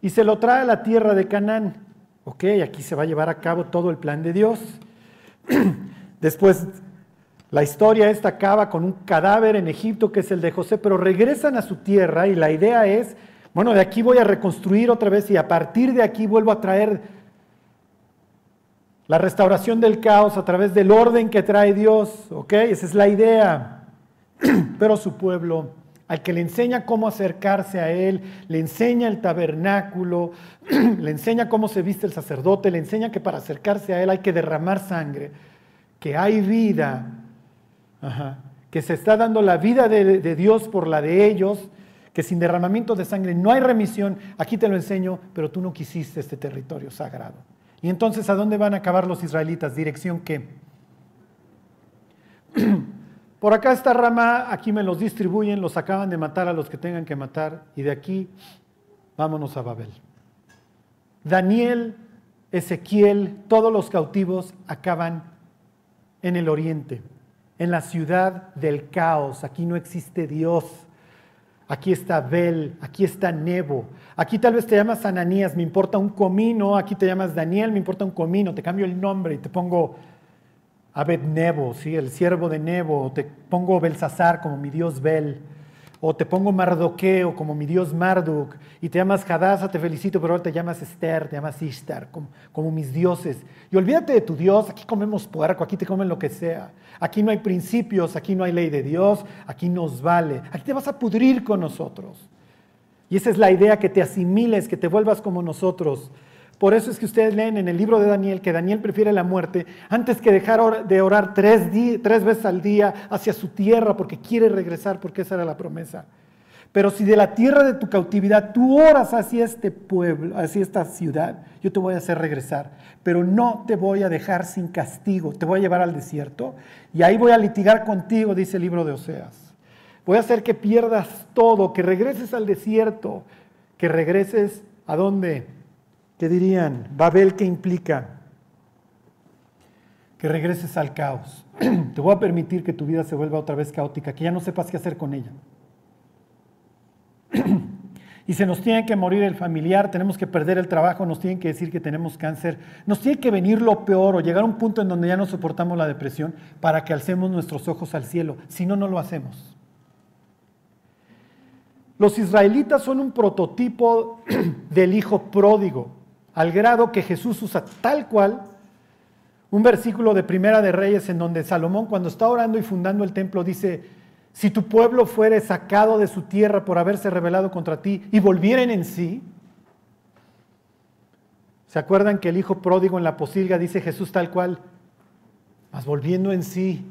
Y se lo trae a la tierra de Canaán. Ok, aquí se va a llevar a cabo todo el plan de Dios. Después, la historia esta acaba con un cadáver en Egipto que es el de José, pero regresan a su tierra y la idea es bueno, de aquí voy a reconstruir otra vez y a partir de aquí vuelvo a traer la restauración del caos a través del orden que trae Dios, ¿ok? Esa es la idea. Pero su pueblo, al que le enseña cómo acercarse a Él, le enseña el tabernáculo, le enseña cómo se viste el sacerdote, le enseña que para acercarse a Él hay que derramar sangre, que hay vida, que se está dando la vida de Dios por la de ellos que sin derramamiento de sangre no hay remisión, aquí te lo enseño, pero tú no quisiste este territorio sagrado. Y entonces, ¿a dónde van a acabar los israelitas? ¿Dirección qué? Por acá está Rama, aquí me los distribuyen, los acaban de matar a los que tengan que matar, y de aquí vámonos a Babel. Daniel, Ezequiel, todos los cautivos acaban en el oriente, en la ciudad del caos. Aquí no existe Dios. Aquí está Bel, aquí está Nebo, aquí tal vez te llamas Ananías, me importa un comino, aquí te llamas Daniel, me importa un comino, te cambio el nombre y te pongo Abed-Nebo, ¿sí? el siervo de Nebo, te pongo Belsasar como mi dios Bel, o te pongo Mardoqueo como mi dios Marduk, y te llamas Hadassah, te felicito, pero ahora te llamas Esther, te llamas Ishtar, como, como mis dioses. Y olvídate de tu Dios, aquí comemos puerco, aquí te comen lo que sea. Aquí no hay principios, aquí no hay ley de Dios, aquí nos vale. Aquí te vas a pudrir con nosotros. Y esa es la idea, que te asimiles, que te vuelvas como nosotros. Por eso es que ustedes leen en el libro de Daniel que Daniel prefiere la muerte antes que dejar de orar tres, tres veces al día hacia su tierra porque quiere regresar, porque esa era la promesa. Pero si de la tierra de tu cautividad tú oras hacia este pueblo, hacia esta ciudad, yo te voy a hacer regresar. Pero no te voy a dejar sin castigo, te voy a llevar al desierto y ahí voy a litigar contigo, dice el libro de Oseas. Voy a hacer que pierdas todo, que regreses al desierto, que regreses a dónde? ¿Qué dirían? Babel, ¿qué implica? Que regreses al caos. Te voy a permitir que tu vida se vuelva otra vez caótica, que ya no sepas qué hacer con ella. y se nos tiene que morir el familiar, tenemos que perder el trabajo, nos tienen que decir que tenemos cáncer, nos tiene que venir lo peor o llegar a un punto en donde ya no soportamos la depresión para que alcemos nuestros ojos al cielo. Si no, no lo hacemos. Los israelitas son un prototipo del hijo pródigo al grado que Jesús usa tal cual un versículo de Primera de Reyes en donde Salomón cuando está orando y fundando el templo dice, si tu pueblo fuere sacado de su tierra por haberse rebelado contra ti y volvieren en sí, ¿se acuerdan que el hijo pródigo en la posilga dice Jesús tal cual? Mas volviendo en sí,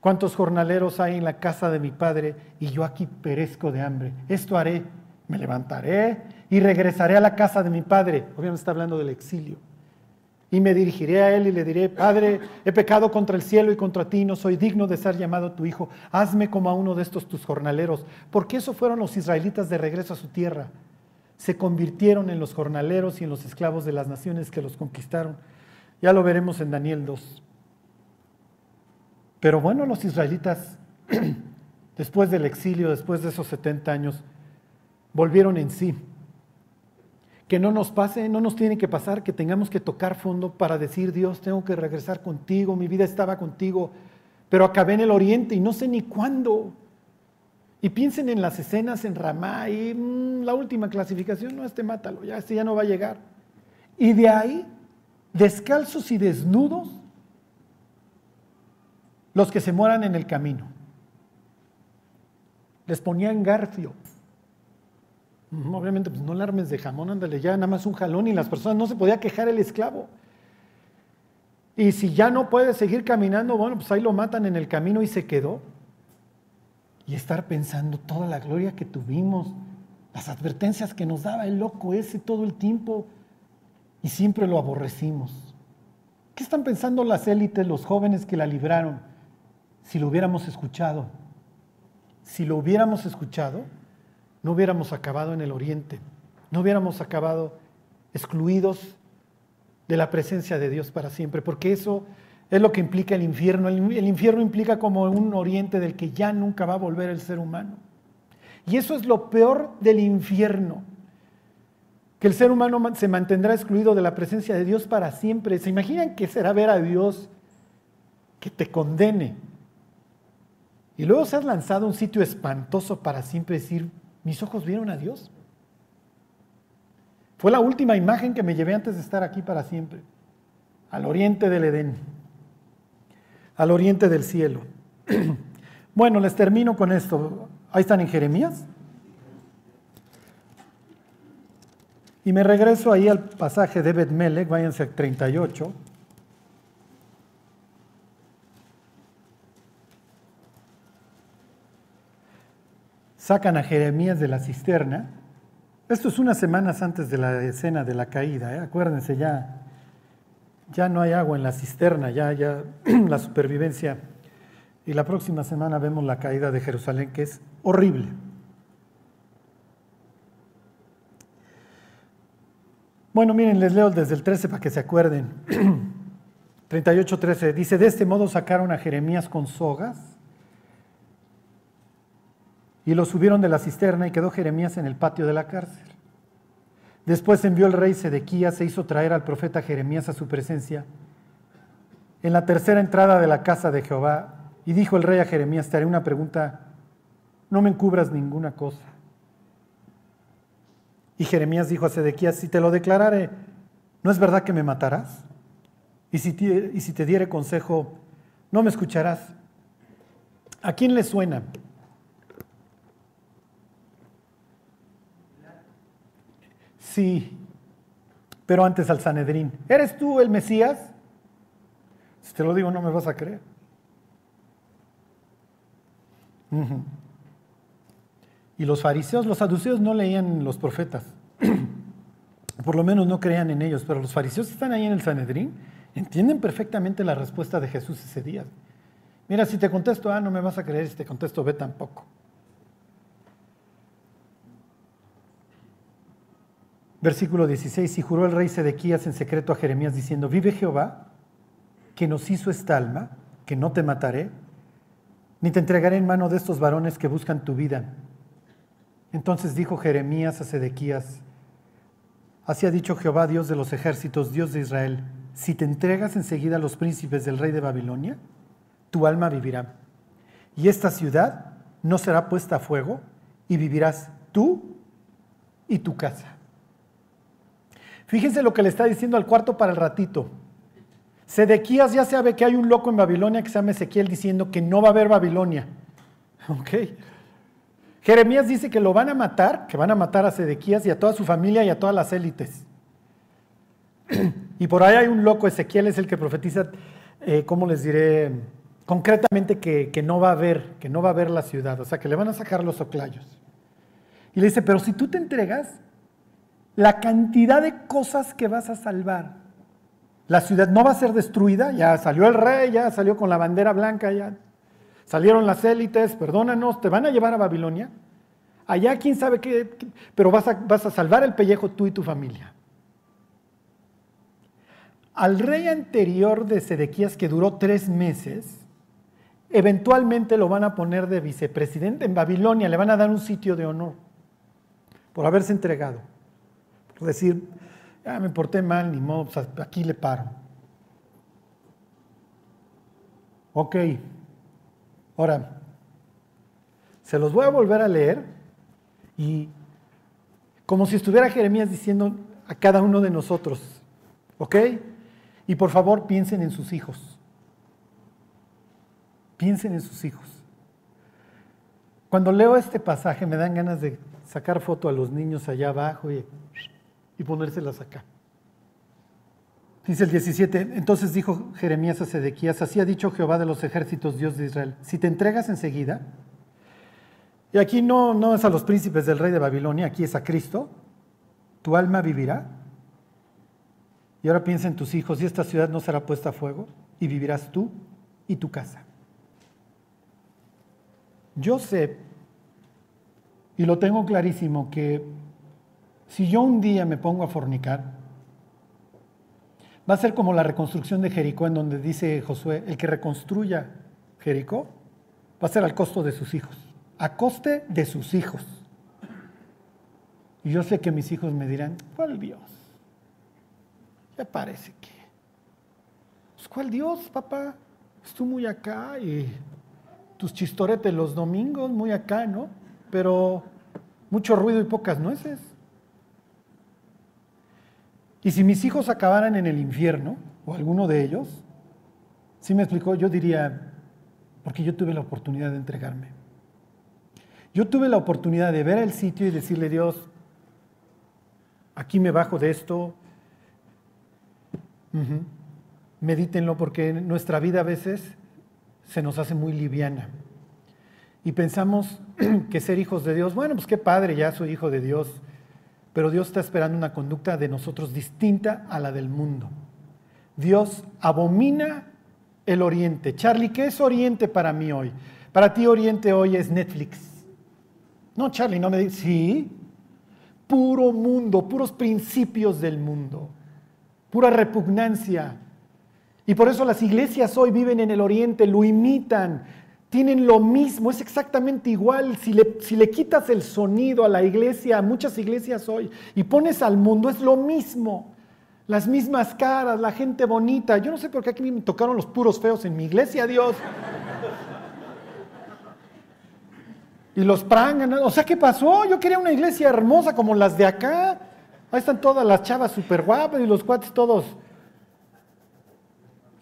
¿cuántos jornaleros hay en la casa de mi padre y yo aquí perezco de hambre? Esto haré, me levantaré y regresaré a la casa de mi padre. Obviamente está hablando del exilio. Y me dirigiré a él y le diré, Padre, he pecado contra el cielo y contra ti, no soy digno de ser llamado tu hijo. Hazme como a uno de estos tus jornaleros. Porque eso fueron los israelitas de regreso a su tierra. Se convirtieron en los jornaleros y en los esclavos de las naciones que los conquistaron. Ya lo veremos en Daniel 2. Pero bueno, los israelitas, después del exilio, después de esos 70 años, volvieron en sí que no nos pase, no nos tiene que pasar, que tengamos que tocar fondo para decir, Dios, tengo que regresar contigo, mi vida estaba contigo, pero acabé en el oriente y no sé ni cuándo. Y piensen en las escenas en Ramá y mm, la última clasificación, no, este mátalo, ya este ya no va a llegar. Y de ahí, descalzos y desnudos, los que se mueran en el camino. Les ponían garfio Obviamente, pues no le armes de jamón, ándale, ya nada más un jalón y las personas no se podía quejar el esclavo. Y si ya no puede seguir caminando, bueno, pues ahí lo matan en el camino y se quedó. Y estar pensando toda la gloria que tuvimos, las advertencias que nos daba el loco ese todo el tiempo, y siempre lo aborrecimos. ¿Qué están pensando las élites, los jóvenes que la libraron? Si lo hubiéramos escuchado, si lo hubiéramos escuchado, no hubiéramos acabado en el oriente, no hubiéramos acabado excluidos de la presencia de Dios para siempre, porque eso es lo que implica el infierno. El, infierno implica como un oriente del que ya nunca va a volver el ser humano. Y eso es lo peor del infierno, que el ser humano se mantendrá excluido de la presencia de Dios para siempre. ¿Se imaginan qué será ver a Dios que te condene? Y luego se has lanzado a un sitio espantoso para siempre decir, mis ojos vieron a Dios. Fue la última imagen que me llevé antes de estar aquí para siempre, al oriente del Edén, al oriente del cielo. bueno, les termino con esto. Ahí están en Jeremías. Y me regreso ahí al pasaje de Bet Melech, váyanse a 38. Sacan a Jeremías de la cisterna esto es unas semanas antes de la escena de la caída, ¿eh? acuérdense, ya, ya no hay agua en la cisterna, ya, ya la supervivencia. Y la próxima semana vemos la caída de Jerusalén, que es horrible. Bueno, miren, les leo desde el 13 para que se acuerden. 38-13 dice, de este modo sacaron a Jeremías con sogas y lo subieron de la cisterna y quedó Jeremías en el patio de la cárcel. Después envió el rey Sedequías se hizo traer al profeta Jeremías a su presencia en la tercera entrada de la casa de Jehová y dijo el rey a Jeremías, te haré una pregunta, no me encubras ninguna cosa. Y Jeremías dijo a Sedequías, si te lo declarare, ¿no es verdad que me matarás? Y si te, y si te diere consejo, ¿no me escucharás? ¿A quién le suena? Sí, pero antes al Sanedrín. ¿Eres tú el Mesías? Si te lo digo, no me vas a creer. Y los fariseos, los saduceos no leían los profetas. Por lo menos no creían en ellos, pero los fariseos están ahí en el Sanedrín, entienden perfectamente la respuesta de Jesús ese día. Mira, si te contesto ah, no me vas a creer, si te contesto B tampoco. Versículo 16, y juró el rey Sedequías en secreto a Jeremías diciendo, vive Jehová, que nos hizo esta alma, que no te mataré, ni te entregaré en mano de estos varones que buscan tu vida. Entonces dijo Jeremías a Sedequías, así ha dicho Jehová, Dios de los ejércitos, Dios de Israel, si te entregas enseguida a los príncipes del rey de Babilonia, tu alma vivirá. Y esta ciudad no será puesta a fuego, y vivirás tú y tu casa. Fíjense lo que le está diciendo al cuarto para el ratito. Sedequías ya sabe que hay un loco en Babilonia que se llama Ezequiel diciendo que no va a haber Babilonia. ¿Ok? Jeremías dice que lo van a matar, que van a matar a Sedequías y a toda su familia y a todas las élites. Y por ahí hay un loco, Ezequiel es el que profetiza, eh, ¿cómo les diré? Concretamente que, que, no va a haber, que no va a haber la ciudad, o sea, que le van a sacar los oclayos. Y le dice, pero si tú te entregas, la cantidad de cosas que vas a salvar. La ciudad no va a ser destruida, ya salió el rey, ya salió con la bandera blanca, ya salieron las élites, perdónanos, te van a llevar a Babilonia. Allá quién sabe qué, pero vas a, salvar el pellejo tú y tu familia. Al rey anterior de Sedequías, que duró tres meses, eventualmente lo van a poner de vicepresidente en Babilonia, le van a dar un sitio de honor por haberse entregado decir, ya me porté mal, ni modo, aquí le paro. Ok, ahora, se los voy a volver a leer y como si estuviera Jeremías diciendo a cada uno de nosotros, ¿ok? Y por favor piensen en sus hijos. Piensen en sus hijos. Cuando leo este pasaje me dan ganas de sacar foto a los niños allá abajo y, y ponérselas acá. Dice el 17, entonces dijo Jeremías a Sedequías, así ha dicho Jehová de los ejércitos, Dios de Israel, si te entregas enseguida, y aquí no, no es a los príncipes del rey de Babilonia, aquí es a Cristo, tu alma vivirá. Y ahora piensa en tus hijos, y esta ciudad no será puesta a fuego, y vivirás tú y tu casa. Yo sé, y lo tengo clarísimo, que si yo un día me pongo a fornicar, va a ser como la reconstrucción de Jericó, en donde dice Josué, el que reconstruya Jericó va a ser al costo de sus hijos, a coste de sus hijos. Y yo sé que mis hijos me dirán, ¿cuál Dios? Ya parece que. Pues, ¿Cuál Dios, papá? Estuvo muy acá y tus chistoretes los domingos, muy acá, ¿no? Pero mucho ruido y pocas nueces. Y si mis hijos acabaran en el infierno, o alguno de ellos, si me explicó, yo diría, porque yo tuve la oportunidad de entregarme. Yo tuve la oportunidad de ver el sitio y decirle, Dios, aquí me bajo de esto. Medítenlo porque nuestra vida a veces se nos hace muy liviana. Y pensamos que ser hijos de Dios, bueno, pues qué padre, ya soy hijo de Dios, pero Dios está esperando una conducta de nosotros distinta a la del mundo. Dios abomina el oriente. Charlie, ¿qué es oriente para mí hoy? Para ti oriente hoy es Netflix. No, Charlie, no me digas, sí, puro mundo, puros principios del mundo, pura repugnancia. Y por eso las iglesias hoy viven en el oriente, lo imitan, tienen lo mismo, es exactamente igual. Si le, si le, quitas el sonido a la iglesia, a muchas iglesias hoy, y pones al mundo, es lo mismo. Las mismas caras, la gente bonita. Yo no sé por qué aquí me tocaron los puros feos en mi iglesia, Dios. Y los prangan. O sea, ¿qué pasó? Yo quería una iglesia hermosa como las de acá. Ahí están todas las chavas súper guapas y los cuates todos.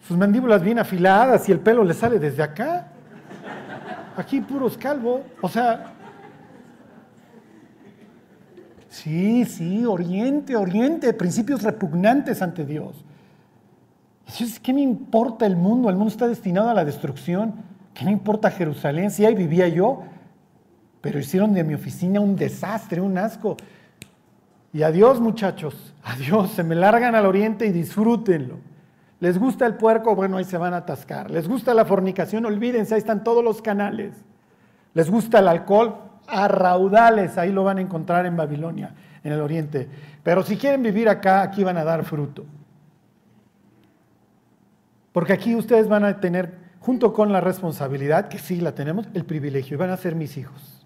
Sus mandíbulas bien afiladas y el pelo le sale desde acá. Aquí puros calvo. O sea. Sí, sí, oriente, oriente, principios repugnantes ante Dios. ¿Qué me importa el mundo? El mundo está destinado a la destrucción. ¿Qué me importa Jerusalén? Si ahí vivía yo, pero hicieron de mi oficina un desastre, un asco. Y adiós muchachos, adiós, se me largan al oriente y disfrútenlo. ¿Les gusta el puerco? Bueno, ahí se van a atascar. ¿Les gusta la fornicación? Olvídense, ahí están todos los canales. ¿Les gusta el alcohol? A raudales, ahí lo van a encontrar en Babilonia, en el oriente. Pero si quieren vivir acá, aquí van a dar fruto. Porque aquí ustedes van a tener, junto con la responsabilidad, que sí la tenemos, el privilegio, y van a ser mis hijos.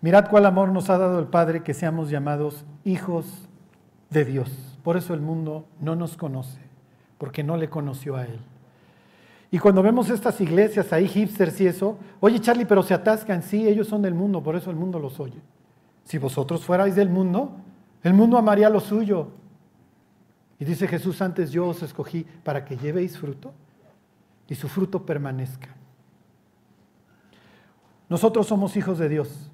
Mirad cuál amor nos ha dado el Padre que seamos llamados hijos de Dios. Por eso el mundo no nos conoce, porque no le conoció a Él. Y cuando vemos estas iglesias ahí, hipsters y eso, oye Charlie, pero se atascan, sí, ellos son del mundo, por eso el mundo los oye. Si vosotros fuerais del mundo, el mundo amaría lo suyo. Y dice Jesús, antes yo os escogí para que llevéis fruto y su fruto permanezca. Nosotros somos hijos de Dios.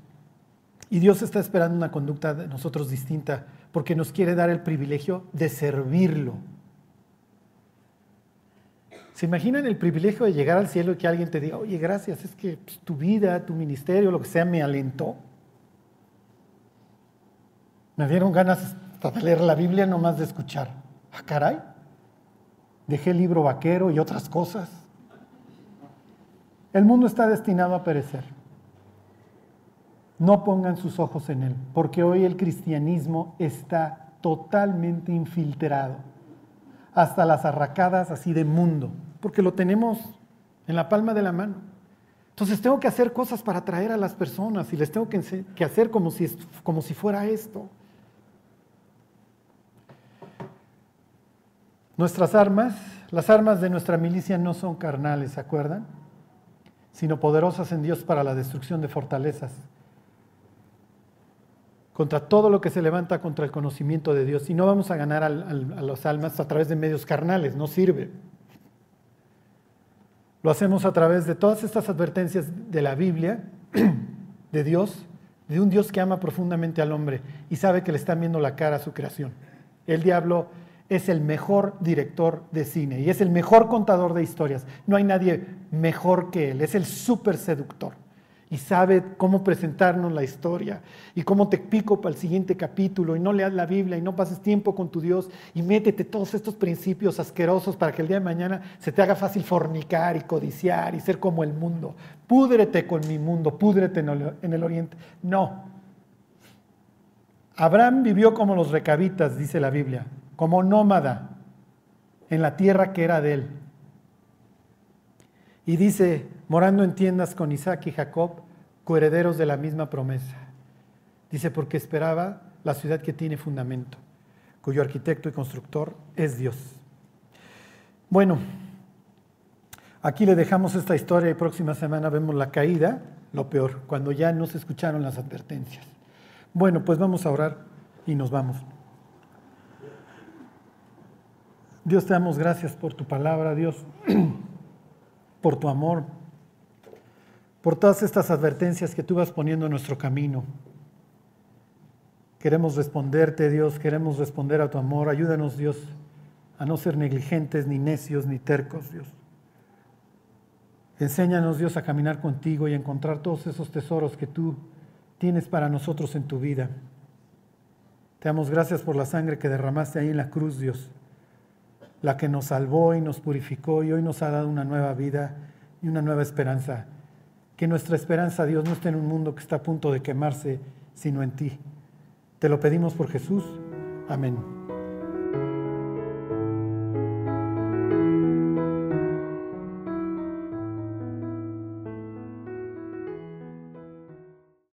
Y Dios está esperando una conducta de nosotros distinta porque nos quiere dar el privilegio de servirlo. ¿Se imaginan el privilegio de llegar al cielo y que alguien te diga, oye, gracias, es que pues, tu vida, tu ministerio, lo que sea, me alentó? Me dieron ganas de leer la Biblia nomás de escuchar. Ah, caray, dejé el libro vaquero y otras cosas. El mundo está destinado a perecer. No pongan sus ojos en él, porque hoy el cristianismo está totalmente infiltrado, hasta las arracadas así de mundo, porque lo tenemos en la palma de la mano. Entonces tengo que hacer cosas para atraer a las personas y les tengo que hacer como si, como si fuera esto. Nuestras armas, las armas de nuestra milicia no son carnales, ¿se acuerdan? Sino poderosas en Dios para la destrucción de fortalezas contra todo lo que se levanta contra el conocimiento de Dios. Y no vamos a ganar a las almas a través de medios carnales, no sirve. Lo hacemos a través de todas estas advertencias de la Biblia de Dios, de un Dios que ama profundamente al hombre y sabe que le están viendo la cara a su creación. El diablo es el mejor director de cine y es el mejor contador de historias. No hay nadie mejor que él, es el súper seductor y sabe cómo presentarnos la historia y cómo te pico para el siguiente capítulo y no leas la Biblia y no pases tiempo con tu Dios y métete todos estos principios asquerosos para que el día de mañana se te haga fácil fornicar y codiciar y ser como el mundo. Púdrete con mi mundo, púdrete en el oriente. No. Abraham vivió como los recabitas, dice la Biblia, como nómada en la tierra que era de él. Y dice, morando en tiendas con Isaac y Jacob, coherederos de la misma promesa. Dice, porque esperaba la ciudad que tiene fundamento, cuyo arquitecto y constructor es Dios. Bueno, aquí le dejamos esta historia y próxima semana vemos la caída, lo peor, cuando ya no se escucharon las advertencias. Bueno, pues vamos a orar y nos vamos. Dios te damos gracias por tu palabra, Dios. por tu amor, por todas estas advertencias que tú vas poniendo en nuestro camino. Queremos responderte, Dios, queremos responder a tu amor. Ayúdanos, Dios, a no ser negligentes, ni necios, ni tercos, Dios. Enséñanos, Dios, a caminar contigo y a encontrar todos esos tesoros que tú tienes para nosotros en tu vida. Te damos gracias por la sangre que derramaste ahí en la cruz, Dios la que nos salvó y nos purificó y hoy nos ha dado una nueva vida y una nueva esperanza. Que nuestra esperanza, Dios, no esté en un mundo que está a punto de quemarse, sino en ti. Te lo pedimos por Jesús. Amén.